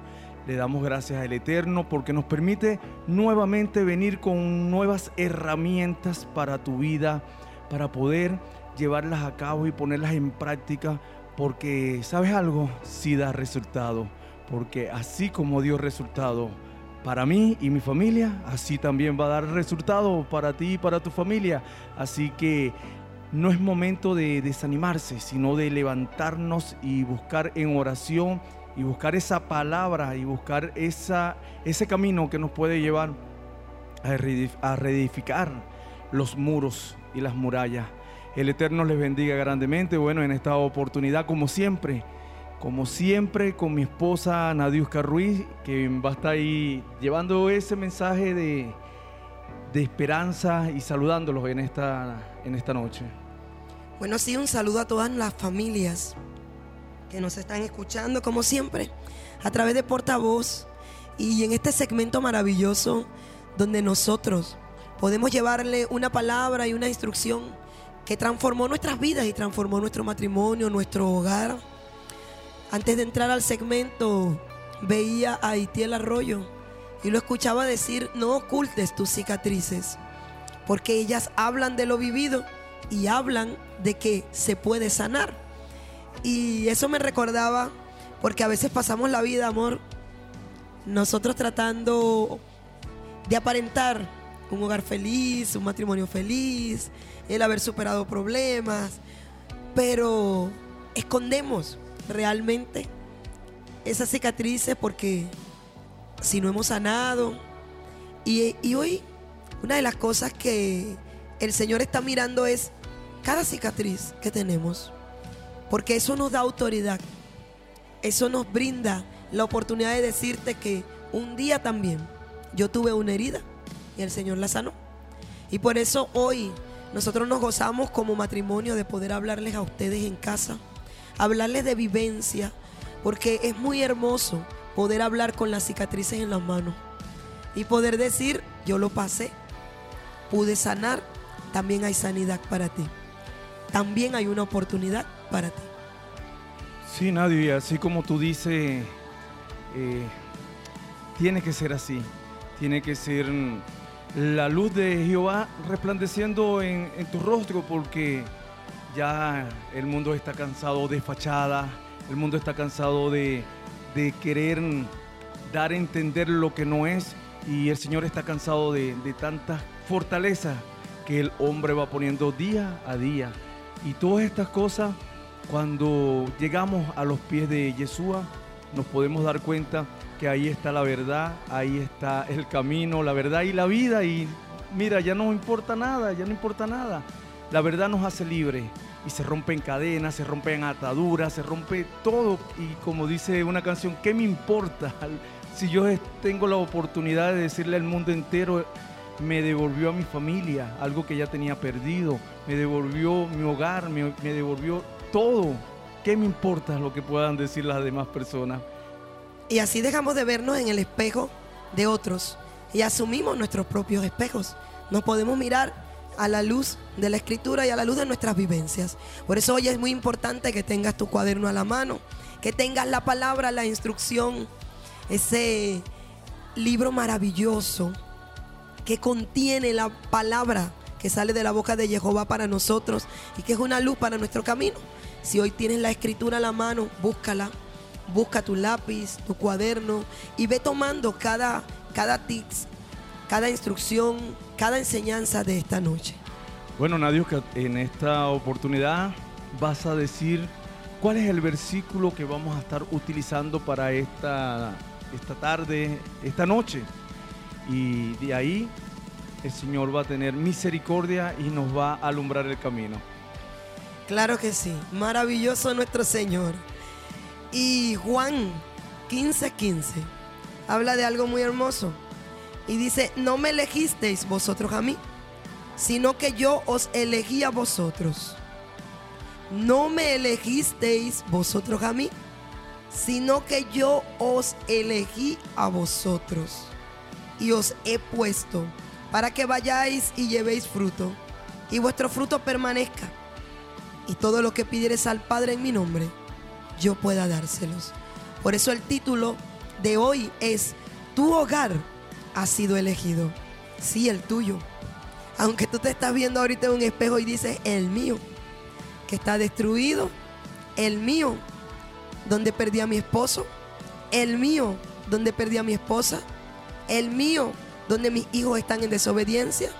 Speaker 3: Le damos gracias al Eterno porque nos permite nuevamente venir con nuevas herramientas para tu vida, para poder llevarlas a cabo y ponerlas en práctica, porque sabes algo, sí da resultado, porque así como dio resultado para mí y mi familia, así también va a dar resultado para ti y para tu familia. Así que no es momento de desanimarse, sino de levantarnos y buscar en oración y buscar esa palabra y buscar esa, ese camino que nos puede llevar a reedif- a reedificar los muros y las murallas. El Eterno les bendiga grandemente. Bueno, en esta oportunidad, como siempre, como siempre, con mi esposa Nadiuska Ruiz, que va a estar ahí llevando ese mensaje de, de esperanza y saludándolos en esta, en esta noche.
Speaker 2: Bueno, sí, un saludo a todas las familias que nos están escuchando, como siempre, a través de Portavoz y en este segmento maravilloso donde nosotros podemos llevarle una palabra y una instrucción que transformó nuestras vidas y transformó nuestro matrimonio, nuestro hogar. Antes de entrar al segmento, veía a Itiel Arroyo y lo escuchaba decir, no ocultes tus cicatrices, porque ellas hablan de lo vivido y hablan de que se puede sanar. Y eso me recordaba, porque a veces pasamos la vida, amor, nosotros tratando de aparentar un hogar feliz, un matrimonio feliz, el haber superado problemas, pero escondemos realmente esas cicatrices porque si no hemos sanado, y, hoy una de las cosas que el Señor está mirando es cada cicatriz que tenemos, porque eso nos da autoridad, eso nos brinda la oportunidad de decirte que un día también yo tuve una herida y el Señor la sanó. Y por eso hoy nosotros nos gozamos como matrimonio de poder hablarles a ustedes en casa, hablarles de vivencia, porque es muy hermoso poder hablar con las cicatrices en las manos y poder decir, yo lo pasé, pude sanar, también hay sanidad para ti, también hay una oportunidad para ti.
Speaker 3: Sí, Nadio, y así como tú dices, eh, tiene que ser así. Tiene que ser la luz de Jehová resplandeciendo en, tu rostro porque ya el mundo está cansado de fachada, El mundo está cansado de, de querer dar a entender lo que no es y el Señor está cansado de, de tantas fortalezas que el hombre va poniendo día a día. Y todas estas cosas, cuando llegamos a los pies de Yeshua, nos podemos dar cuenta que ahí está la verdad, ahí está el camino, la verdad y la vida. Y mira, ya no importa nada, ya no importa nada. La verdad nos hace libre y se rompen cadenas, se rompen ataduras, se rompe todo. Y como dice una canción, ¿qué me importa? Si yo tengo la oportunidad de decirle al mundo entero, me devolvió a mi familia, algo que ya tenía perdido, me devolvió mi hogar, me devolvió todo. ¿Qué me importa lo que puedan decir las demás personas?
Speaker 2: Y así dejamos de vernos en el espejo de otros y asumimos nuestros propios espejos. Nos podemos mirar a la luz de la escritura y a la luz de nuestras vivencias. Por eso hoy es muy importante que tengas tu cuaderno a la mano, que tengas la palabra, la instrucción, ese libro maravilloso que contiene la palabra que sale de la boca de Jehová para nosotros y que es una luz para nuestro camino. Si hoy tienes la escritura a la mano, búscala, busca tu lápiz, tu cuaderno y ve tomando cada, cada tips, cada instrucción, cada enseñanza de esta noche.
Speaker 3: Bueno, Nadio, que en esta oportunidad vas a decir cuál es el versículo que vamos a estar utilizando para esta, esta tarde, esta noche. Y de ahí el Señor va a tener misericordia y nos va a alumbrar el camino.
Speaker 2: Claro que sí, maravilloso nuestro Señor. Y Juan 15:15 15, habla de algo muy hermoso. Y dice, no me elegisteis vosotros a mí, sino que yo os elegí a vosotros. No me elegisteis vosotros a mí, sino que yo os elegí a vosotros. Y os he puesto para que vayáis y llevéis fruto, y vuestro fruto permanezca. Y todo lo que pidieres al Padre en mi nombre, yo pueda dárselos. Por eso el título de hoy es, tu hogar ha sido elegido. Sí, el tuyo. Aunque tú te estás viendo ahorita en un espejo y dices, el mío, que está destruido, el mío, donde perdí a mi esposo, el mío, donde perdí a mi esposa, el mío, donde mis hijos están en desobediencia,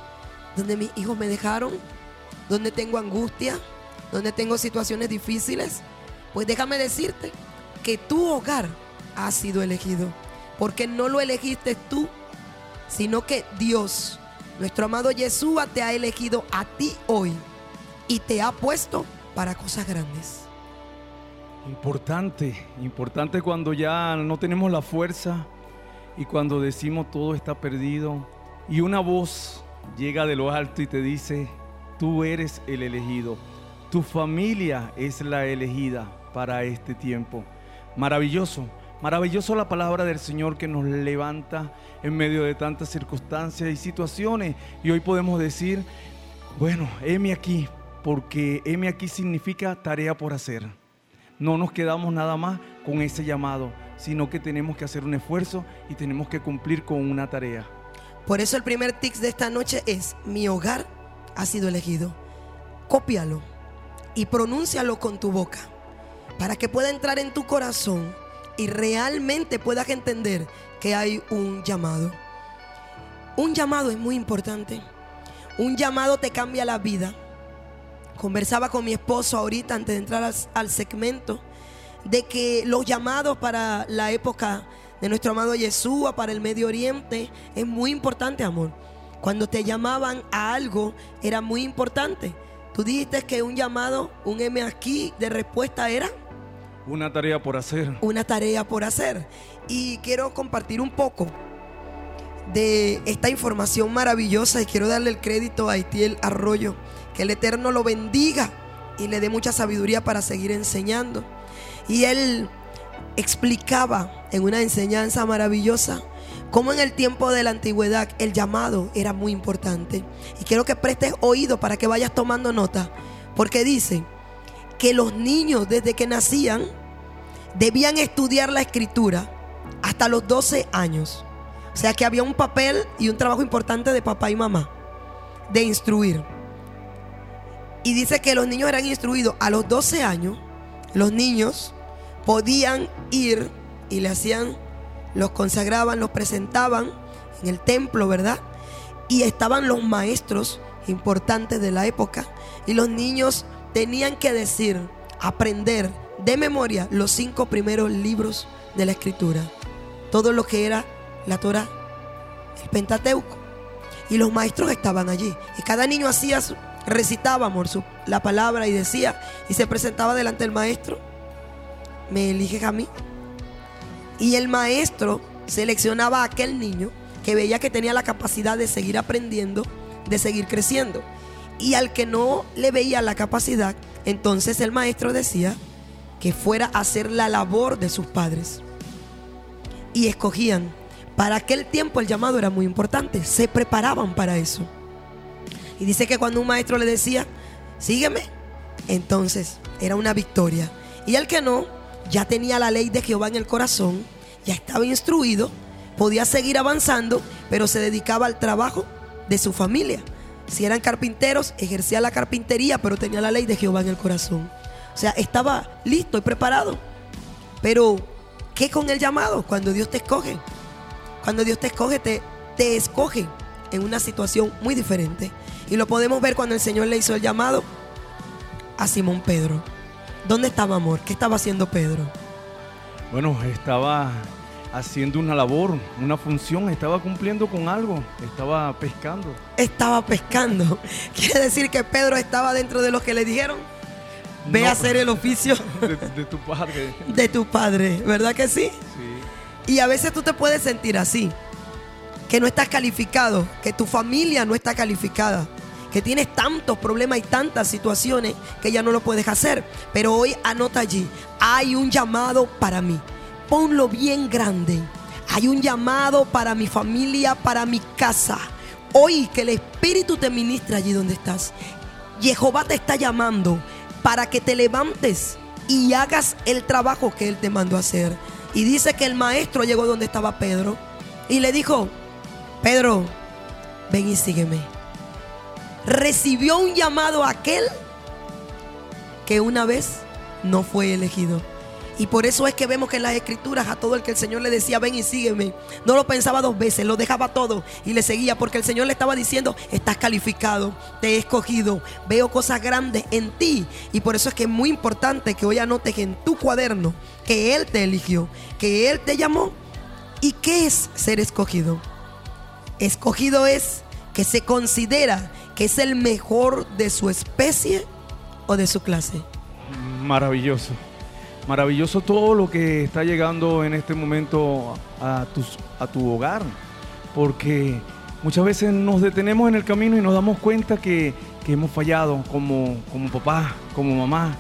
Speaker 2: donde mis hijos me dejaron, donde tengo angustia, donde tengo situaciones difíciles. Pues déjame decirte que tu hogar ha sido elegido, porque no lo elegiste tú, sino que Dios, nuestro amado Yeshua, te ha elegido a ti hoy y te ha puesto para cosas grandes.
Speaker 3: Importante, importante cuando ya no tenemos la fuerza y cuando decimos todo está perdido y una voz llega de lo alto y te dice, tú eres el elegido, tu familia es la elegida para este tiempo. Maravilloso, maravilloso la palabra del Señor que nos levanta en medio de tantas circunstancias y situaciones y hoy podemos decir, bueno, heme aquí, porque heme aquí significa tarea por hacer. No nos quedamos nada más con ese llamado, sino que tenemos que hacer un esfuerzo y tenemos que cumplir con una tarea.
Speaker 2: Por eso el primer tips de esta noche es, mi hogar ha sido elegido. Cópialo y pronúncialo con tu boca, para que pueda entrar en tu corazón y realmente puedas entender que hay un llamado. Un llamado es muy importante. Un llamado te cambia la vida. Conversaba con mi esposo ahorita antes de entrar al, segmento de que los llamados para la época de nuestro amado Yeshua, para el Medio Oriente, es muy importante, amor. Cuando te llamaban a algo, era muy importante. Tú dijiste que un llamado, un M aquí de respuesta era
Speaker 3: Una tarea por hacer.
Speaker 2: una tarea por hacer. Y quiero compartir un poco de esta información maravillosa y quiero darle el crédito a Itiel Arroyo. Que el Eterno lo bendiga y le dé mucha sabiduría para seguir enseñando. Y él explicaba en una enseñanza maravillosa cómo en el tiempo de la antigüedad el llamado era muy importante. Y quiero que prestes oído para que vayas tomando nota. Porque dice que los niños desde que nacían debían estudiar la escritura hasta los 12 años. O sea que había un papel y un trabajo importante de papá y mamá de instruir. Y dice que los niños eran instruidos a los 12 años. Los niños podían ir y le hacían, los consagraban, los presentaban en el templo, ¿verdad? Y estaban los maestros importantes de la época y los niños tenían que decir, aprender de memoria los cinco primeros libros de la escritura. Todo lo que era la Torah, el Pentateuco. Y los maestros estaban allí. Y cada niño hacía, su- recitaba amor, la palabra y decía, y se presentaba delante del maestro. ¿Me eliges a mí? Y el maestro seleccionaba a aquel niño que veía que tenía la capacidad de seguir aprendiendo, de seguir creciendo. Y al que no le veía la capacidad, entonces el maestro decía que fuera a hacer la labor de sus padres. Y escogían. Para aquel tiempo el llamado era muy importante. Se preparaban para eso. Y dice que cuando un maestro le decía, sígueme, entonces era una victoria. Y el que no, ya tenía la ley de Jehová en el corazón, ya estaba instruido, podía seguir avanzando, pero se dedicaba al trabajo de su familia. Si eran carpinteros, ejercía la carpintería, pero tenía la ley de Jehová en el corazón. O sea, estaba listo y preparado. Pero, ¿qué con el llamado? Cuando Dios te escoge. Cuando Dios te escoge, te, te escoge en una situación muy diferente. Y lo podemos ver cuando el Señor le hizo el llamado a Simón Pedro. ¿Dónde estaba amor? ¿Qué estaba haciendo Pedro?
Speaker 3: Bueno, estaba haciendo una labor, una función, estaba cumpliendo con algo, estaba pescando.
Speaker 2: Estaba pescando. Quiere decir que Pedro estaba dentro de los que le dijeron, ve
Speaker 3: No.
Speaker 2: a hacer el oficio
Speaker 3: De, de tu padre.
Speaker 2: de tu padre. ¿Verdad que sí?
Speaker 3: Sí.
Speaker 2: Y a veces tú te puedes sentir así, que no estás calificado, que tu familia no está calificada, que tienes tantos problemas y tantas situaciones que ya no lo puedes hacer. Pero hoy anota allí, hay un llamado para mí. Ponlo bien grande. Hay un llamado para mi familia, para mi casa. Hoy que el Espíritu te ministra allí donde estás. Jehová te está llamando para que te levantes y hagas el trabajo que Él te mandó a hacer. Y dice que el maestro llegó donde estaba Pedro y le dijo, Pedro, ven y sígueme. Recibió un llamado aquel que una vez no fue elegido. Y por eso es que vemos que en las escrituras a todo el que el Señor le decía, ven y sígueme, no lo pensaba dos veces, lo dejaba todo y le seguía porque el Señor le estaba diciendo, estás calificado, te he escogido, veo cosas grandes en ti. Y por eso es que es muy importante que hoy anotes en tu cuaderno que Él te eligió, que Él te llamó. ¿Y qué es ser escogido? Escogido es que se considera que es el mejor de su especie o de su clase.
Speaker 3: Maravilloso. Maravilloso todo lo que está llegando en este momento a, tus- a tu hogar. Porque muchas veces nos detenemos en el camino y nos damos cuenta que, que hemos fallado como, como papá, como mamá.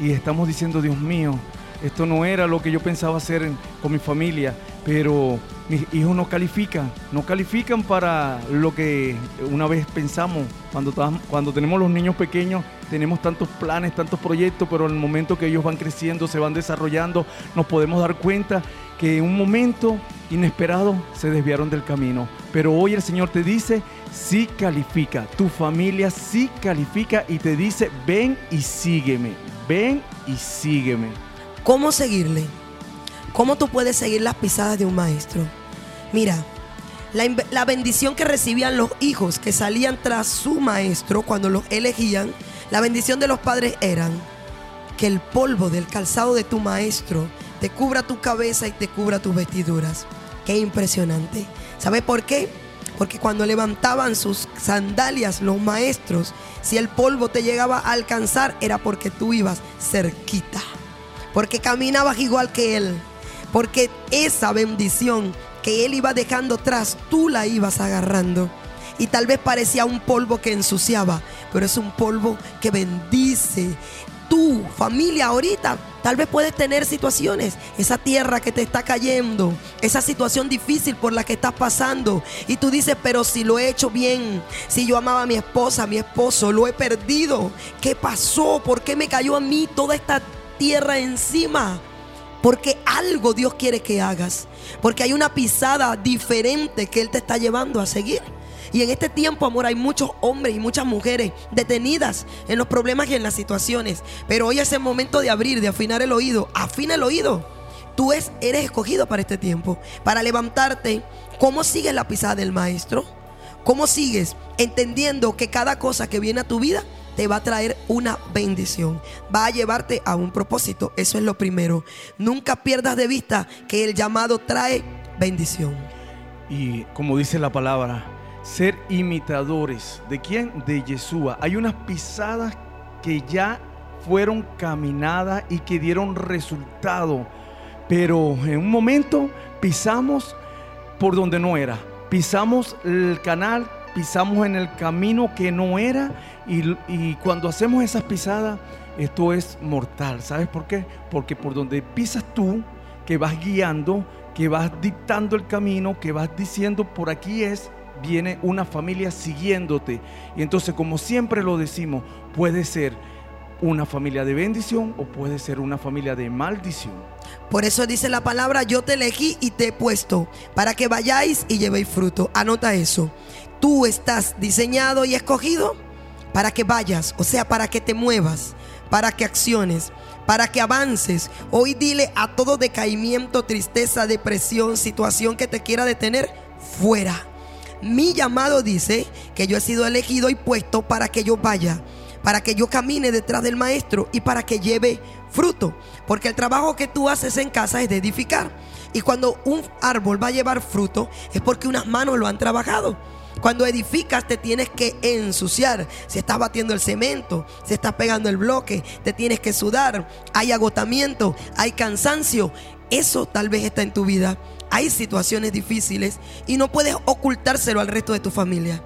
Speaker 3: Y estamos diciendo, Dios mío, esto no era lo que yo pensaba hacer con mi familia. Pero mis hijos no califican, no califican para lo que una vez pensamos. Cuando, cuando tenemos los niños pequeños, tenemos tantos planes, tantos proyectos, pero en el momento que ellos van creciendo, se van desarrollando, nos podemos dar cuenta que en un momento inesperado se desviaron del camino. Pero hoy el Señor te dice, sí califica, tu familia sí califica y te dice, ven y sígueme, ven y sígueme.
Speaker 2: ¿Cómo seguirle? ¿Cómo tú puedes seguir las pisadas de un maestro? Mira, la, la bendición que recibían los hijos que salían tras su maestro cuando los elegían, la bendición de los padres eran que el polvo del calzado de tu maestro te cubra tu cabeza y te cubra tus vestiduras. Qué impresionante. ¿Sabe por qué? Porque cuando levantaban sus sandalias los maestros, si el polvo te llegaba a alcanzar era porque tú ibas cerquita porque caminabas igual que Él, porque esa bendición que Él iba dejando atrás, tú la ibas agarrando. Y tal vez parecía un polvo que ensuciaba, pero es un polvo que bendice. Tu familia ahorita tal vez puedes tener situaciones, esa tierra que te está cayendo, esa situación difícil por la que estás pasando. Y tú dices, pero si lo he hecho bien, si yo amaba a mi esposa, a mi esposo, lo he perdido. ¿Qué pasó? ¿Por qué me cayó a mí toda esta tierra encima. Porque algo Dios quiere que hagas. Porque hay una pisada diferente que Él te está llevando a seguir. Y en este tiempo, amor, hay muchos hombres y muchas mujeres detenidas en los problemas y en las situaciones. Pero hoy es el momento de abrir, de afinar el oído. Afina el oído. Tú es- eres escogido para este tiempo, para levantarte. ¿Cómo sigues la pisada del maestro? ¿Cómo sigues entendiendo que cada cosa que viene a tu vida te va a traer una bendición? Va a llevarte a un propósito. Eso es lo primero. Nunca pierdas de vista que el llamado trae bendición.
Speaker 3: Y como dice la palabra, ser imitadores. ¿De quién? De Yeshua. Hay unas pisadas que ya fueron caminadas y que dieron resultado. Pero en un momento pisamos por donde no era. Pisamos el canal, pisamos en el camino que no era. Y, cuando hacemos esas pisadas, esto es mortal. ¿Sabes por qué? Porque por donde pisas tú, que vas guiando, que vas dictando el camino, que vas diciendo por aquí es, viene una familia siguiéndote. Y entonces, como siempre lo decimos, puede ser una familia de bendición o puede ser una familia de maldición.
Speaker 2: Por eso dice la palabra, yo te elegí y te he puesto para que vayáis y llevéis fruto. Anota eso. Tú estás diseñado y escogido para que vayas, o sea, para que te muevas, para que acciones, para que avances. Hoy dile a todo decaimiento, tristeza, depresión, situación que te quiera detener, fuera. Mi llamado dice que yo he sido elegido y puesto para que yo vaya, para que yo camine detrás del maestro y para que lleve fruto. Porque el trabajo que tú haces en casa es de edificar. Y cuando un árbol va a llevar fruto es porque unas manos lo han trabajado. Cuando edificas te tienes que ensuciar. Si estás batiendo el cemento, si estás pegando el bloque, te tienes que sudar. Hay agotamiento, hay cansancio. Eso tal vez está en tu vida. Hay situaciones difíciles y no puedes ocultárselo al resto de tu familia.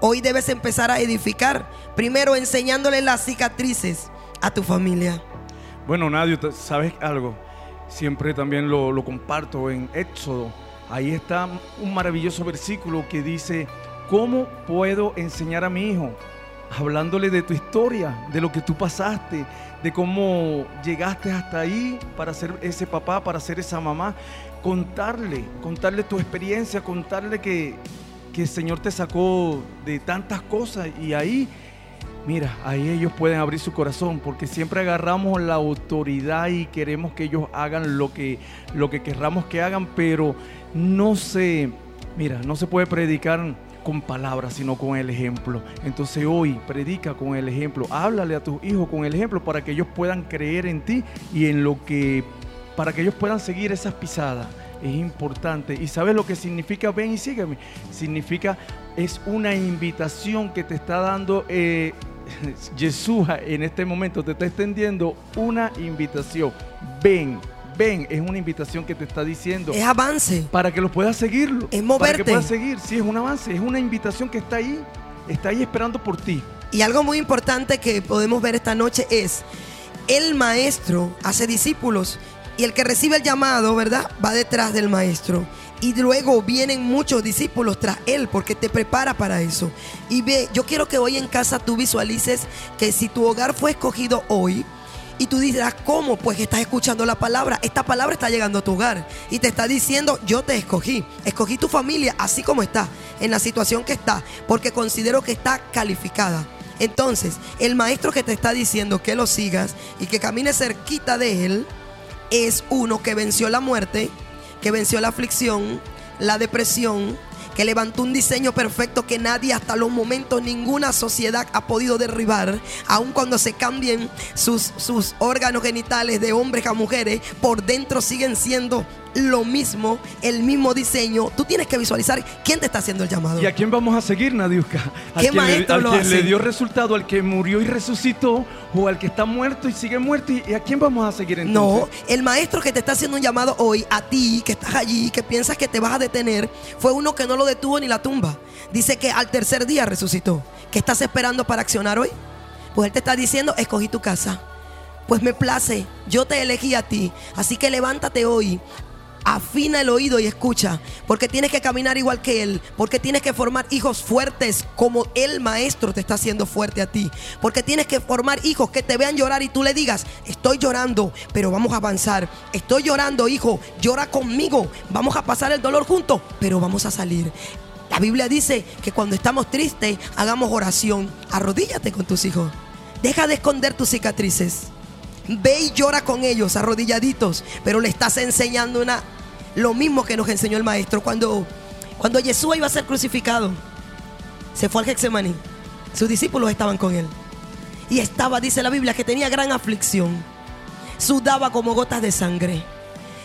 Speaker 2: Hoy debes empezar a edificar, primero enseñándole las cicatrices a tu familia.
Speaker 3: Bueno, Nadio, ¿sabes algo? Siempre también lo comparto en Éxodo. Ahí está un maravilloso versículo que dice, ¿cómo puedo enseñar a mi hijo? Hablándole de tu historia, de lo que tú pasaste, de cómo llegaste hasta ahí para ser ese papá, para ser esa mamá. Contarle, contarle tu experiencia, contarle que, que el Señor te sacó de tantas cosas y ahí Mira, ahí ellos pueden abrir su corazón porque siempre agarramos la autoridad y queremos que ellos hagan lo que, lo que querramos que hagan, pero no se, mira, no se puede predicar con palabras, sino con el ejemplo. Entonces hoy predica con el ejemplo, háblale a tus hijos con el ejemplo para que ellos puedan creer en ti y en lo que, para que ellos puedan seguir esas pisadas. Es importante. ¿Y sabes lo que significa ven y sígueme? Significa, es una invitación que te está dando eh, Yeshua en este momento, te está extendiendo una invitación. Ven, ven, es una invitación que te está diciendo.
Speaker 2: Es avance.
Speaker 3: Para que los puedas seguirlo.
Speaker 2: Es
Speaker 3: Para
Speaker 2: moverte.
Speaker 3: que puedas seguir. Sí, es un avance, es una invitación que está ahí. Está ahí esperando por ti.
Speaker 2: Y algo muy importante que podemos ver esta noche es, el maestro hace discípulos y el que recibe el llamado, ¿verdad? Va detrás del maestro. Y luego vienen muchos discípulos tras él porque te prepara para eso. Y ve, yo quiero que hoy en casa tú visualices que si tu hogar fue escogido hoy, y tú dirás, ¿cómo? Pues que estás escuchando la palabra. Esta palabra está llegando a tu hogar y te está diciendo, yo te escogí. Escogí tu familia así como está, en la situación que está, porque considero que está calificada. Entonces, el maestro que te está diciendo que lo sigas y que camines cerquita de él, es uno que venció la muerte, que venció la aflicción, la depresión, que levantó un diseño perfecto que nadie hasta los momentos, ninguna sociedad ha podido derribar, aun cuando se cambien sus, sus órganos genitales de hombres a mujeres, por dentro siguen siendo lo mismo, el mismo diseño. Tú tienes que visualizar quién te está haciendo el llamado.
Speaker 3: ¿Y a quién vamos a seguir, Nadiuska? ¿Al
Speaker 2: ¿Qué
Speaker 3: quien, le,
Speaker 2: maestro
Speaker 3: al
Speaker 2: lo
Speaker 3: quien
Speaker 2: hace?
Speaker 3: le dio resultado, al que murió y resucitó, o al que está muerto y sigue muerto? ¿Y, y a quién vamos a seguir entonces?
Speaker 2: No, el maestro que te está haciendo un llamado hoy, a ti que estás allí, que piensas que te vas a detener, fue uno que no lo detuvo ni la tumba. Dice que al tercer día resucitó. ¿Qué estás esperando para accionar hoy? Pues él te está diciendo, escogí tu casa. Pues me place, yo te elegí a ti. Así que levántate hoy. Afina el oído y escucha, porque tienes que caminar igual que Él, porque tienes que formar hijos fuertes como el maestro te está haciendo fuerte a ti, porque tienes que formar hijos que te vean llorar y tú le digas, estoy llorando, pero vamos a avanzar, estoy llorando hijo, llora conmigo, vamos a pasar el dolor juntos, pero vamos a salir. La Biblia dice que cuando estamos tristes, hagamos oración. Arrodíllate con tus hijos. Deja de esconder tus cicatrices. Ve y llora con ellos, arrodilladitos. Pero le estás enseñando una, lo mismo que nos enseñó el maestro cuando, cuando Jesús iba a ser crucificado. Se fue al Getsemaní. Sus discípulos estaban con él. Y estaba, dice la Biblia, que tenía gran aflicción. Sudaba como gotas de sangre.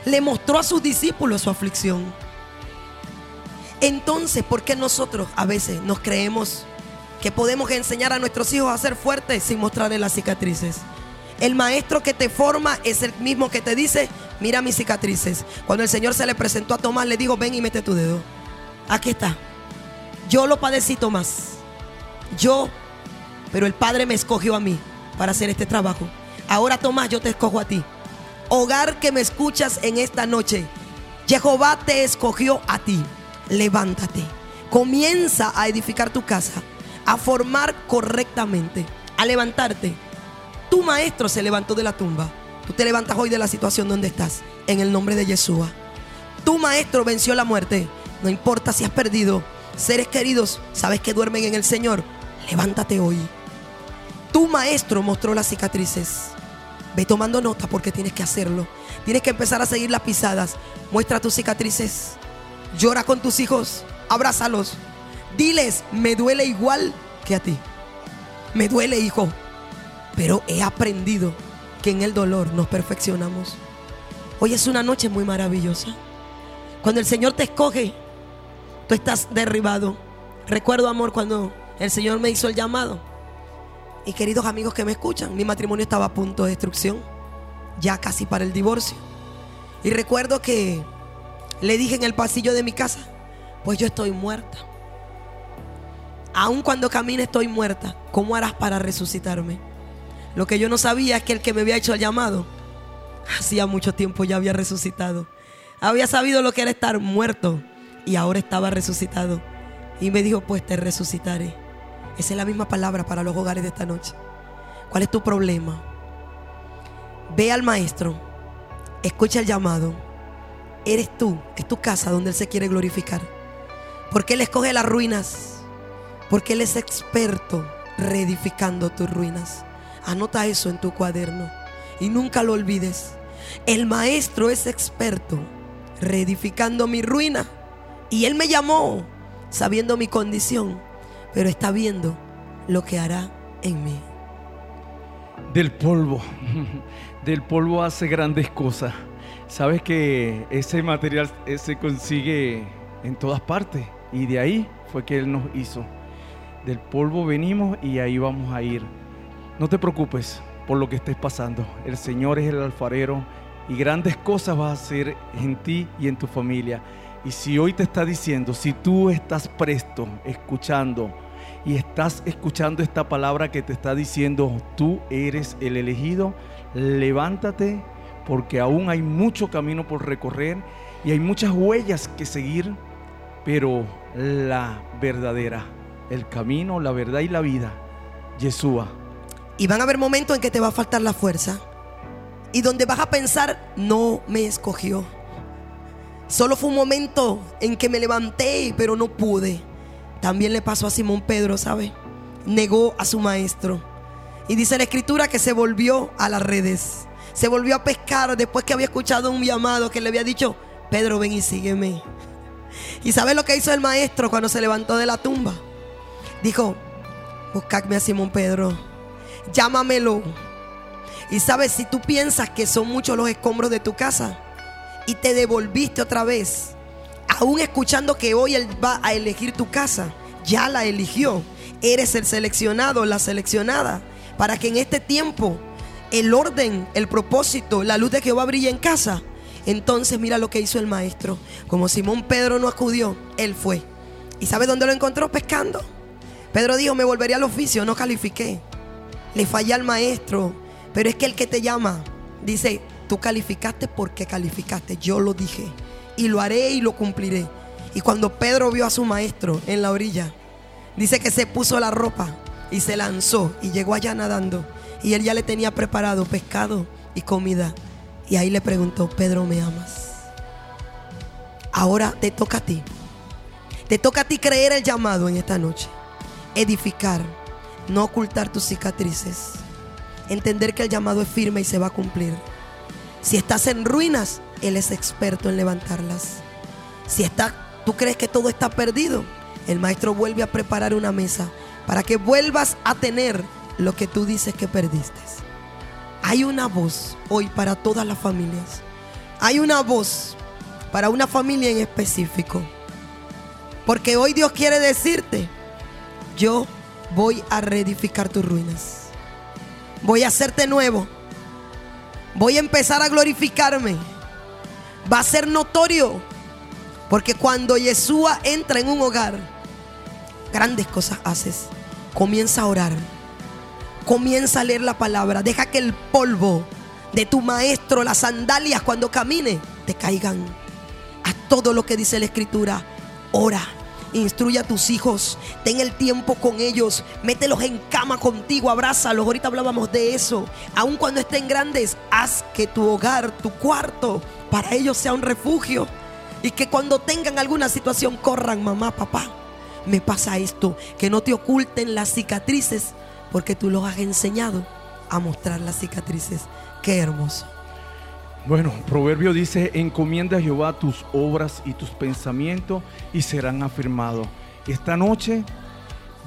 Speaker 2: Le mostró a sus discípulos su aflicción. Entonces, ¿por qué nosotros a veces nos creemos que podemos enseñar a nuestros hijos a ser fuertes sin mostrarles las cicatrices? El maestro que te forma es el mismo que te dice, mira mis cicatrices. Cuando el Señor se le presentó a Tomás, le dijo, ven y mete tu dedo. Aquí está. Yo lo padecí, Tomás. Yo, pero el Padre me escogió a mí para hacer este trabajo. Ahora, Tomás, yo te escojo a ti. Hogar que me escuchas en esta noche. Jehová te escogió a ti. Levántate. Comienza a edificar tu casa, a formar correctamente, a levantarte. Tu maestro se levantó de la tumba. Tú te levantas hoy de la situación donde estás, en el nombre de Yeshua. Tu maestro venció la muerte. No importa si has perdido seres queridos, sabes que duermen en el Señor. Levántate hoy. Tu maestro mostró las cicatrices. Ve tomando nota porque tienes que hacerlo. Tienes que empezar a seguir las pisadas. Muestra tus cicatrices. Llora con tus hijos. Abrázalos. Diles, me duele igual que a ti. Me duele, hijo. Pero he aprendido que en el dolor nos perfeccionamos. Hoy es una noche muy maravillosa. Cuando el Señor te escoge, tú estás derribado. Recuerdo, amor, cuando el Señor me hizo el llamado. Y queridos amigos que me escuchan, mi matrimonio estaba a punto de destrucción, ya casi para el divorcio. Y recuerdo que le dije en el pasillo de mi casa, pues yo estoy muerta. Aun cuando camine estoy muerta, ¿cómo harás para resucitarme? Lo que yo no sabía es que el que me había hecho el llamado, hacía mucho tiempo ya había resucitado. Había sabido lo que era estar muerto y ahora estaba resucitado. Y me dijo, pues te resucitaré. Esa es la misma palabra para los hogares de esta noche. ¿Cuál es tu problema? Ve al maestro, escucha el llamado. Eres tú, es tu casa donde Él se quiere glorificar. Porque Él escoge las ruinas. Porque Él es experto reedificando tus ruinas. Anota eso en tu cuaderno y nunca lo olvides. El maestro es experto reedificando mi ruina. Y Él me llamó sabiendo mi condición, pero está viendo lo que hará en mí.
Speaker 3: Del polvo, del polvo hace grandes cosas. Sabes que ese material se consigue en todas partes y de ahí fue que Él nos hizo. Del polvo venimos y ahí vamos a ir. No te preocupes por lo que estés pasando. El Señor es el alfarero y grandes cosas va a hacer en ti y en tu familia. Y si hoy te está diciendo, si tú estás presto, escuchando, y estás escuchando esta palabra que te está diciendo, tú eres el elegido, levántate porque aún hay mucho camino por recorrer y hay muchas huellas que seguir, pero la verdadera, el camino, la verdad y la vida, Yeshua.
Speaker 2: Y van a haber momentos en que te va a faltar la fuerza. Y donde vas a pensar, no me escogió. Solo fue un momento en que me levanté, pero no pude. También le pasó a Simón Pedro, ¿sabe? Negó a su maestro. Y dice la escritura que se volvió a las redes. Se volvió a pescar después que había escuchado un llamado que le había dicho, Pedro, ven y sígueme. ¿Y sabes lo que hizo el maestro cuando se levantó de la tumba? Dijo, buscadme a Simón Pedro, llámamelo. Y sabes, si tú piensas que son muchos los escombros de tu casa y te devolviste otra vez, aún escuchando que hoy Él va a elegir tu casa, ya la eligió. Eres el seleccionado, la seleccionada, para que en este tiempo el orden, el propósito, la luz de Jehová brille en casa. Entonces mira lo que hizo el maestro. Como Simón Pedro no acudió, él fue. ¿Y sabe dónde lo encontró? Pescando. Pedro dijo, me volvería al oficio, no califiqué. Le fallé al maestro. Pero es que el que te llama dice, tú calificaste porque calificaste. Yo lo dije. Y lo haré y lo cumpliré. Y cuando Pedro vio a su maestro en la orilla, dice que se puso la ropa y se lanzó y llegó allá nadando. Y él ya le tenía preparado pescado y comida. Y ahí le preguntó, Pedro, ¿me amas? Ahora te toca a ti. Te toca a ti creer el llamado en esta noche. Edificar, no ocultar tus cicatrices. Entender que el llamado es firme y se va a cumplir. Si estás en ruinas, Él es experto en levantarlas. Si está, tú crees que todo está perdido, el maestro vuelve a preparar una mesa para que vuelvas a tener lo que tú dices que perdiste. Hay una voz hoy para todas las familias. Hay una voz para una familia en específico. Porque hoy Dios quiere decirte, yo voy a reedificar tus ruinas. Voy a hacerte nuevo. Voy a empezar a glorificarme. Va a ser notorio. Porque cuando Yeshua entra en un hogar, grandes cosas haces. Comienza a orar. Comienza a leer la palabra. Deja que el polvo de tu maestro, las sandalias cuando camine, te caigan. A todo lo que dice la escritura. Ora. Instruye a tus hijos, ten el tiempo con ellos, mételos en cama contigo, abrázalos. Ahorita hablábamos de eso. Aun cuando estén grandes, haz que tu hogar, tu cuarto, para ellos sea un refugio. Y que cuando tengan alguna situación corran, mamá, papá, me pasa esto. Que no te oculten las cicatrices, porque tú los has enseñado a mostrar las cicatrices. Qué hermoso.
Speaker 3: Bueno, Proverbio dice, encomienda a Jehová tus obras y tus pensamientos y serán afirmados. Esta noche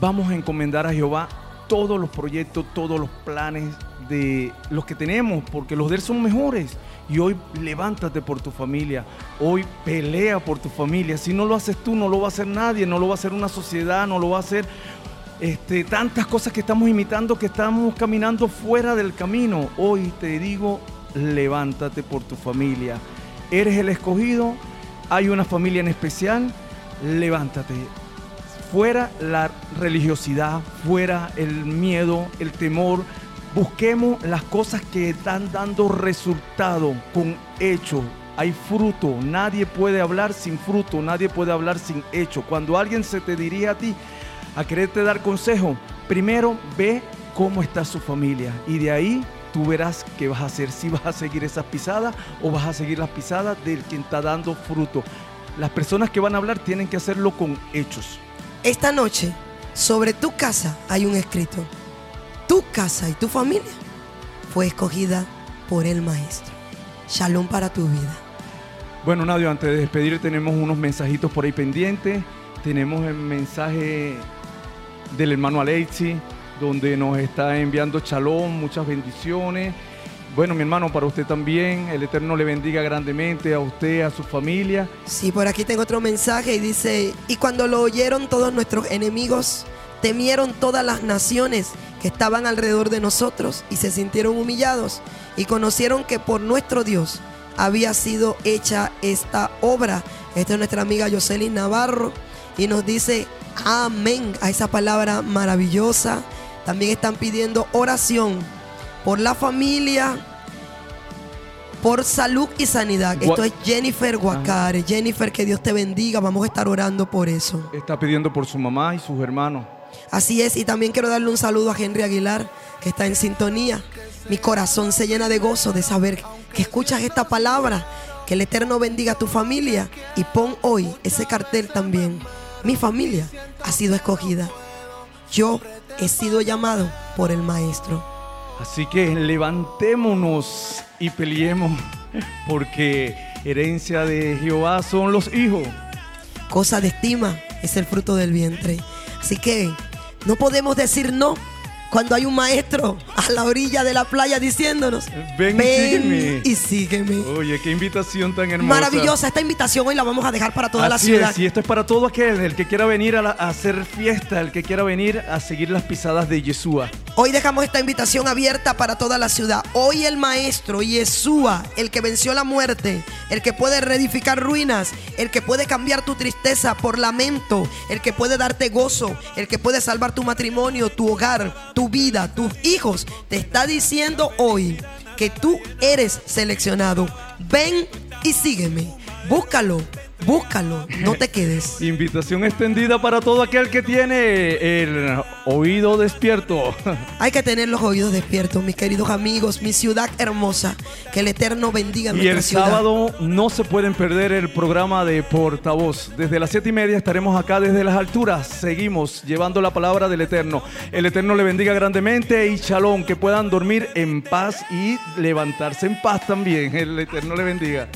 Speaker 3: vamos a encomendar a Jehová todos los proyectos, todos los planes de los que tenemos, porque los de Él son mejores. Y hoy levántate por tu familia, hoy pelea por tu familia. Si no lo haces tú, no lo va a hacer nadie, no lo va a hacer una sociedad, no lo va a hacer este, tantas cosas que estamos imitando, que estamos caminando fuera del camino. Hoy te digo, levántate por tu familia. Eres el escogido, hay una familia en especial, levántate. Fuera la religiosidad, fuera el miedo, el temor. Busquemos las cosas que están dando resultado con hecho. Hay fruto. Nadie puede hablar sin fruto. Nadie puede hablar sin hecho. Cuando alguien se te dirige a ti a quererte dar consejo, primero ve cómo está su familia. Y de ahí tú verás qué vas a hacer, si vas a seguir esas pisadas o vas a seguir las pisadas del quien está dando fruto. Las personas que van a hablar tienen que hacerlo con hechos.
Speaker 2: Esta noche, sobre tu casa hay un escrito. Tu casa y tu familia fue escogida por el Maestro. Shalom para tu vida.
Speaker 3: Bueno, Nadio, antes de despedir tenemos unos mensajitos por ahí pendientes. Tenemos el mensaje del hermano Alexi, donde nos está enviando shalom, muchas bendiciones. Bueno, mi hermano, para usted también, el Eterno le bendiga grandemente a usted, a su familia.
Speaker 2: Sí, por aquí tengo otro mensaje y dice, y cuando lo oyeron todos nuestros enemigos, temieron todas las naciones que estaban alrededor de nosotros y se sintieron humillados y conocieron que por nuestro Dios había sido hecha esta obra. Esta es nuestra amiga Jocelyn Navarro y nos dice amén a esa palabra maravillosa. También están pidiendo oración por la familia, por salud y sanidad. Esto es Jennifer Guacare. Jennifer, que Dios te bendiga. Vamos a estar orando por eso.
Speaker 3: Está pidiendo por su mamá y sus hermanos.
Speaker 2: Así es, y también quiero darle un saludo a Henry Aguilar, que está en sintonía. Mi corazón se llena de gozo de saber que escuchas esta palabra. Que el Eterno bendiga a tu familia y pon hoy ese cartel también. Mi familia ha sido escogida. Yo he sido llamado por el Maestro.
Speaker 3: Así que levantémonos y peleemos, porque herencia de Jehová son los hijos.
Speaker 2: Cosa de estima es el fruto del vientre. Así que no podemos decir no cuando hay un maestro a la orilla de la playa diciéndonos,
Speaker 3: Ven y sígueme".
Speaker 2: y sígueme.
Speaker 3: Oye, qué invitación tan hermosa.
Speaker 2: Maravillosa, esta invitación hoy la vamos a dejar para toda la ciudad.
Speaker 3: es, y esto es para todo aquel, el que quiera venir a, la- a hacer fiesta, el que quiera venir a seguir las pisadas de Yeshua.
Speaker 2: Hoy dejamos esta invitación abierta para toda la ciudad. Hoy el maestro Yeshua, el que venció la muerte, el que puede reedificar ruinas, el que puede cambiar tu tristeza por lamento, el que puede darte gozo, el que puede salvar tu matrimonio, tu hogar, tu vida, tus hijos, te está diciendo hoy que tú eres seleccionado. Ven y sígueme. Búscalo Búscalo, no te quedes.
Speaker 3: Invitación extendida para todo aquel que tiene el oído despierto.
Speaker 2: Hay que tener los oídos despiertos, mis queridos amigos, mi ciudad hermosa. Que el Eterno bendiga
Speaker 3: Y
Speaker 2: nuestra
Speaker 3: el
Speaker 2: ciudad.
Speaker 3: sábado no se pueden perder el programa de Portavoz. Desde las siete y media estaremos acá desde las alturas. Seguimos llevando la palabra del Eterno. El Eterno le bendiga grandemente y shalom, que puedan dormir en paz y levantarse en paz también. El Eterno le bendiga.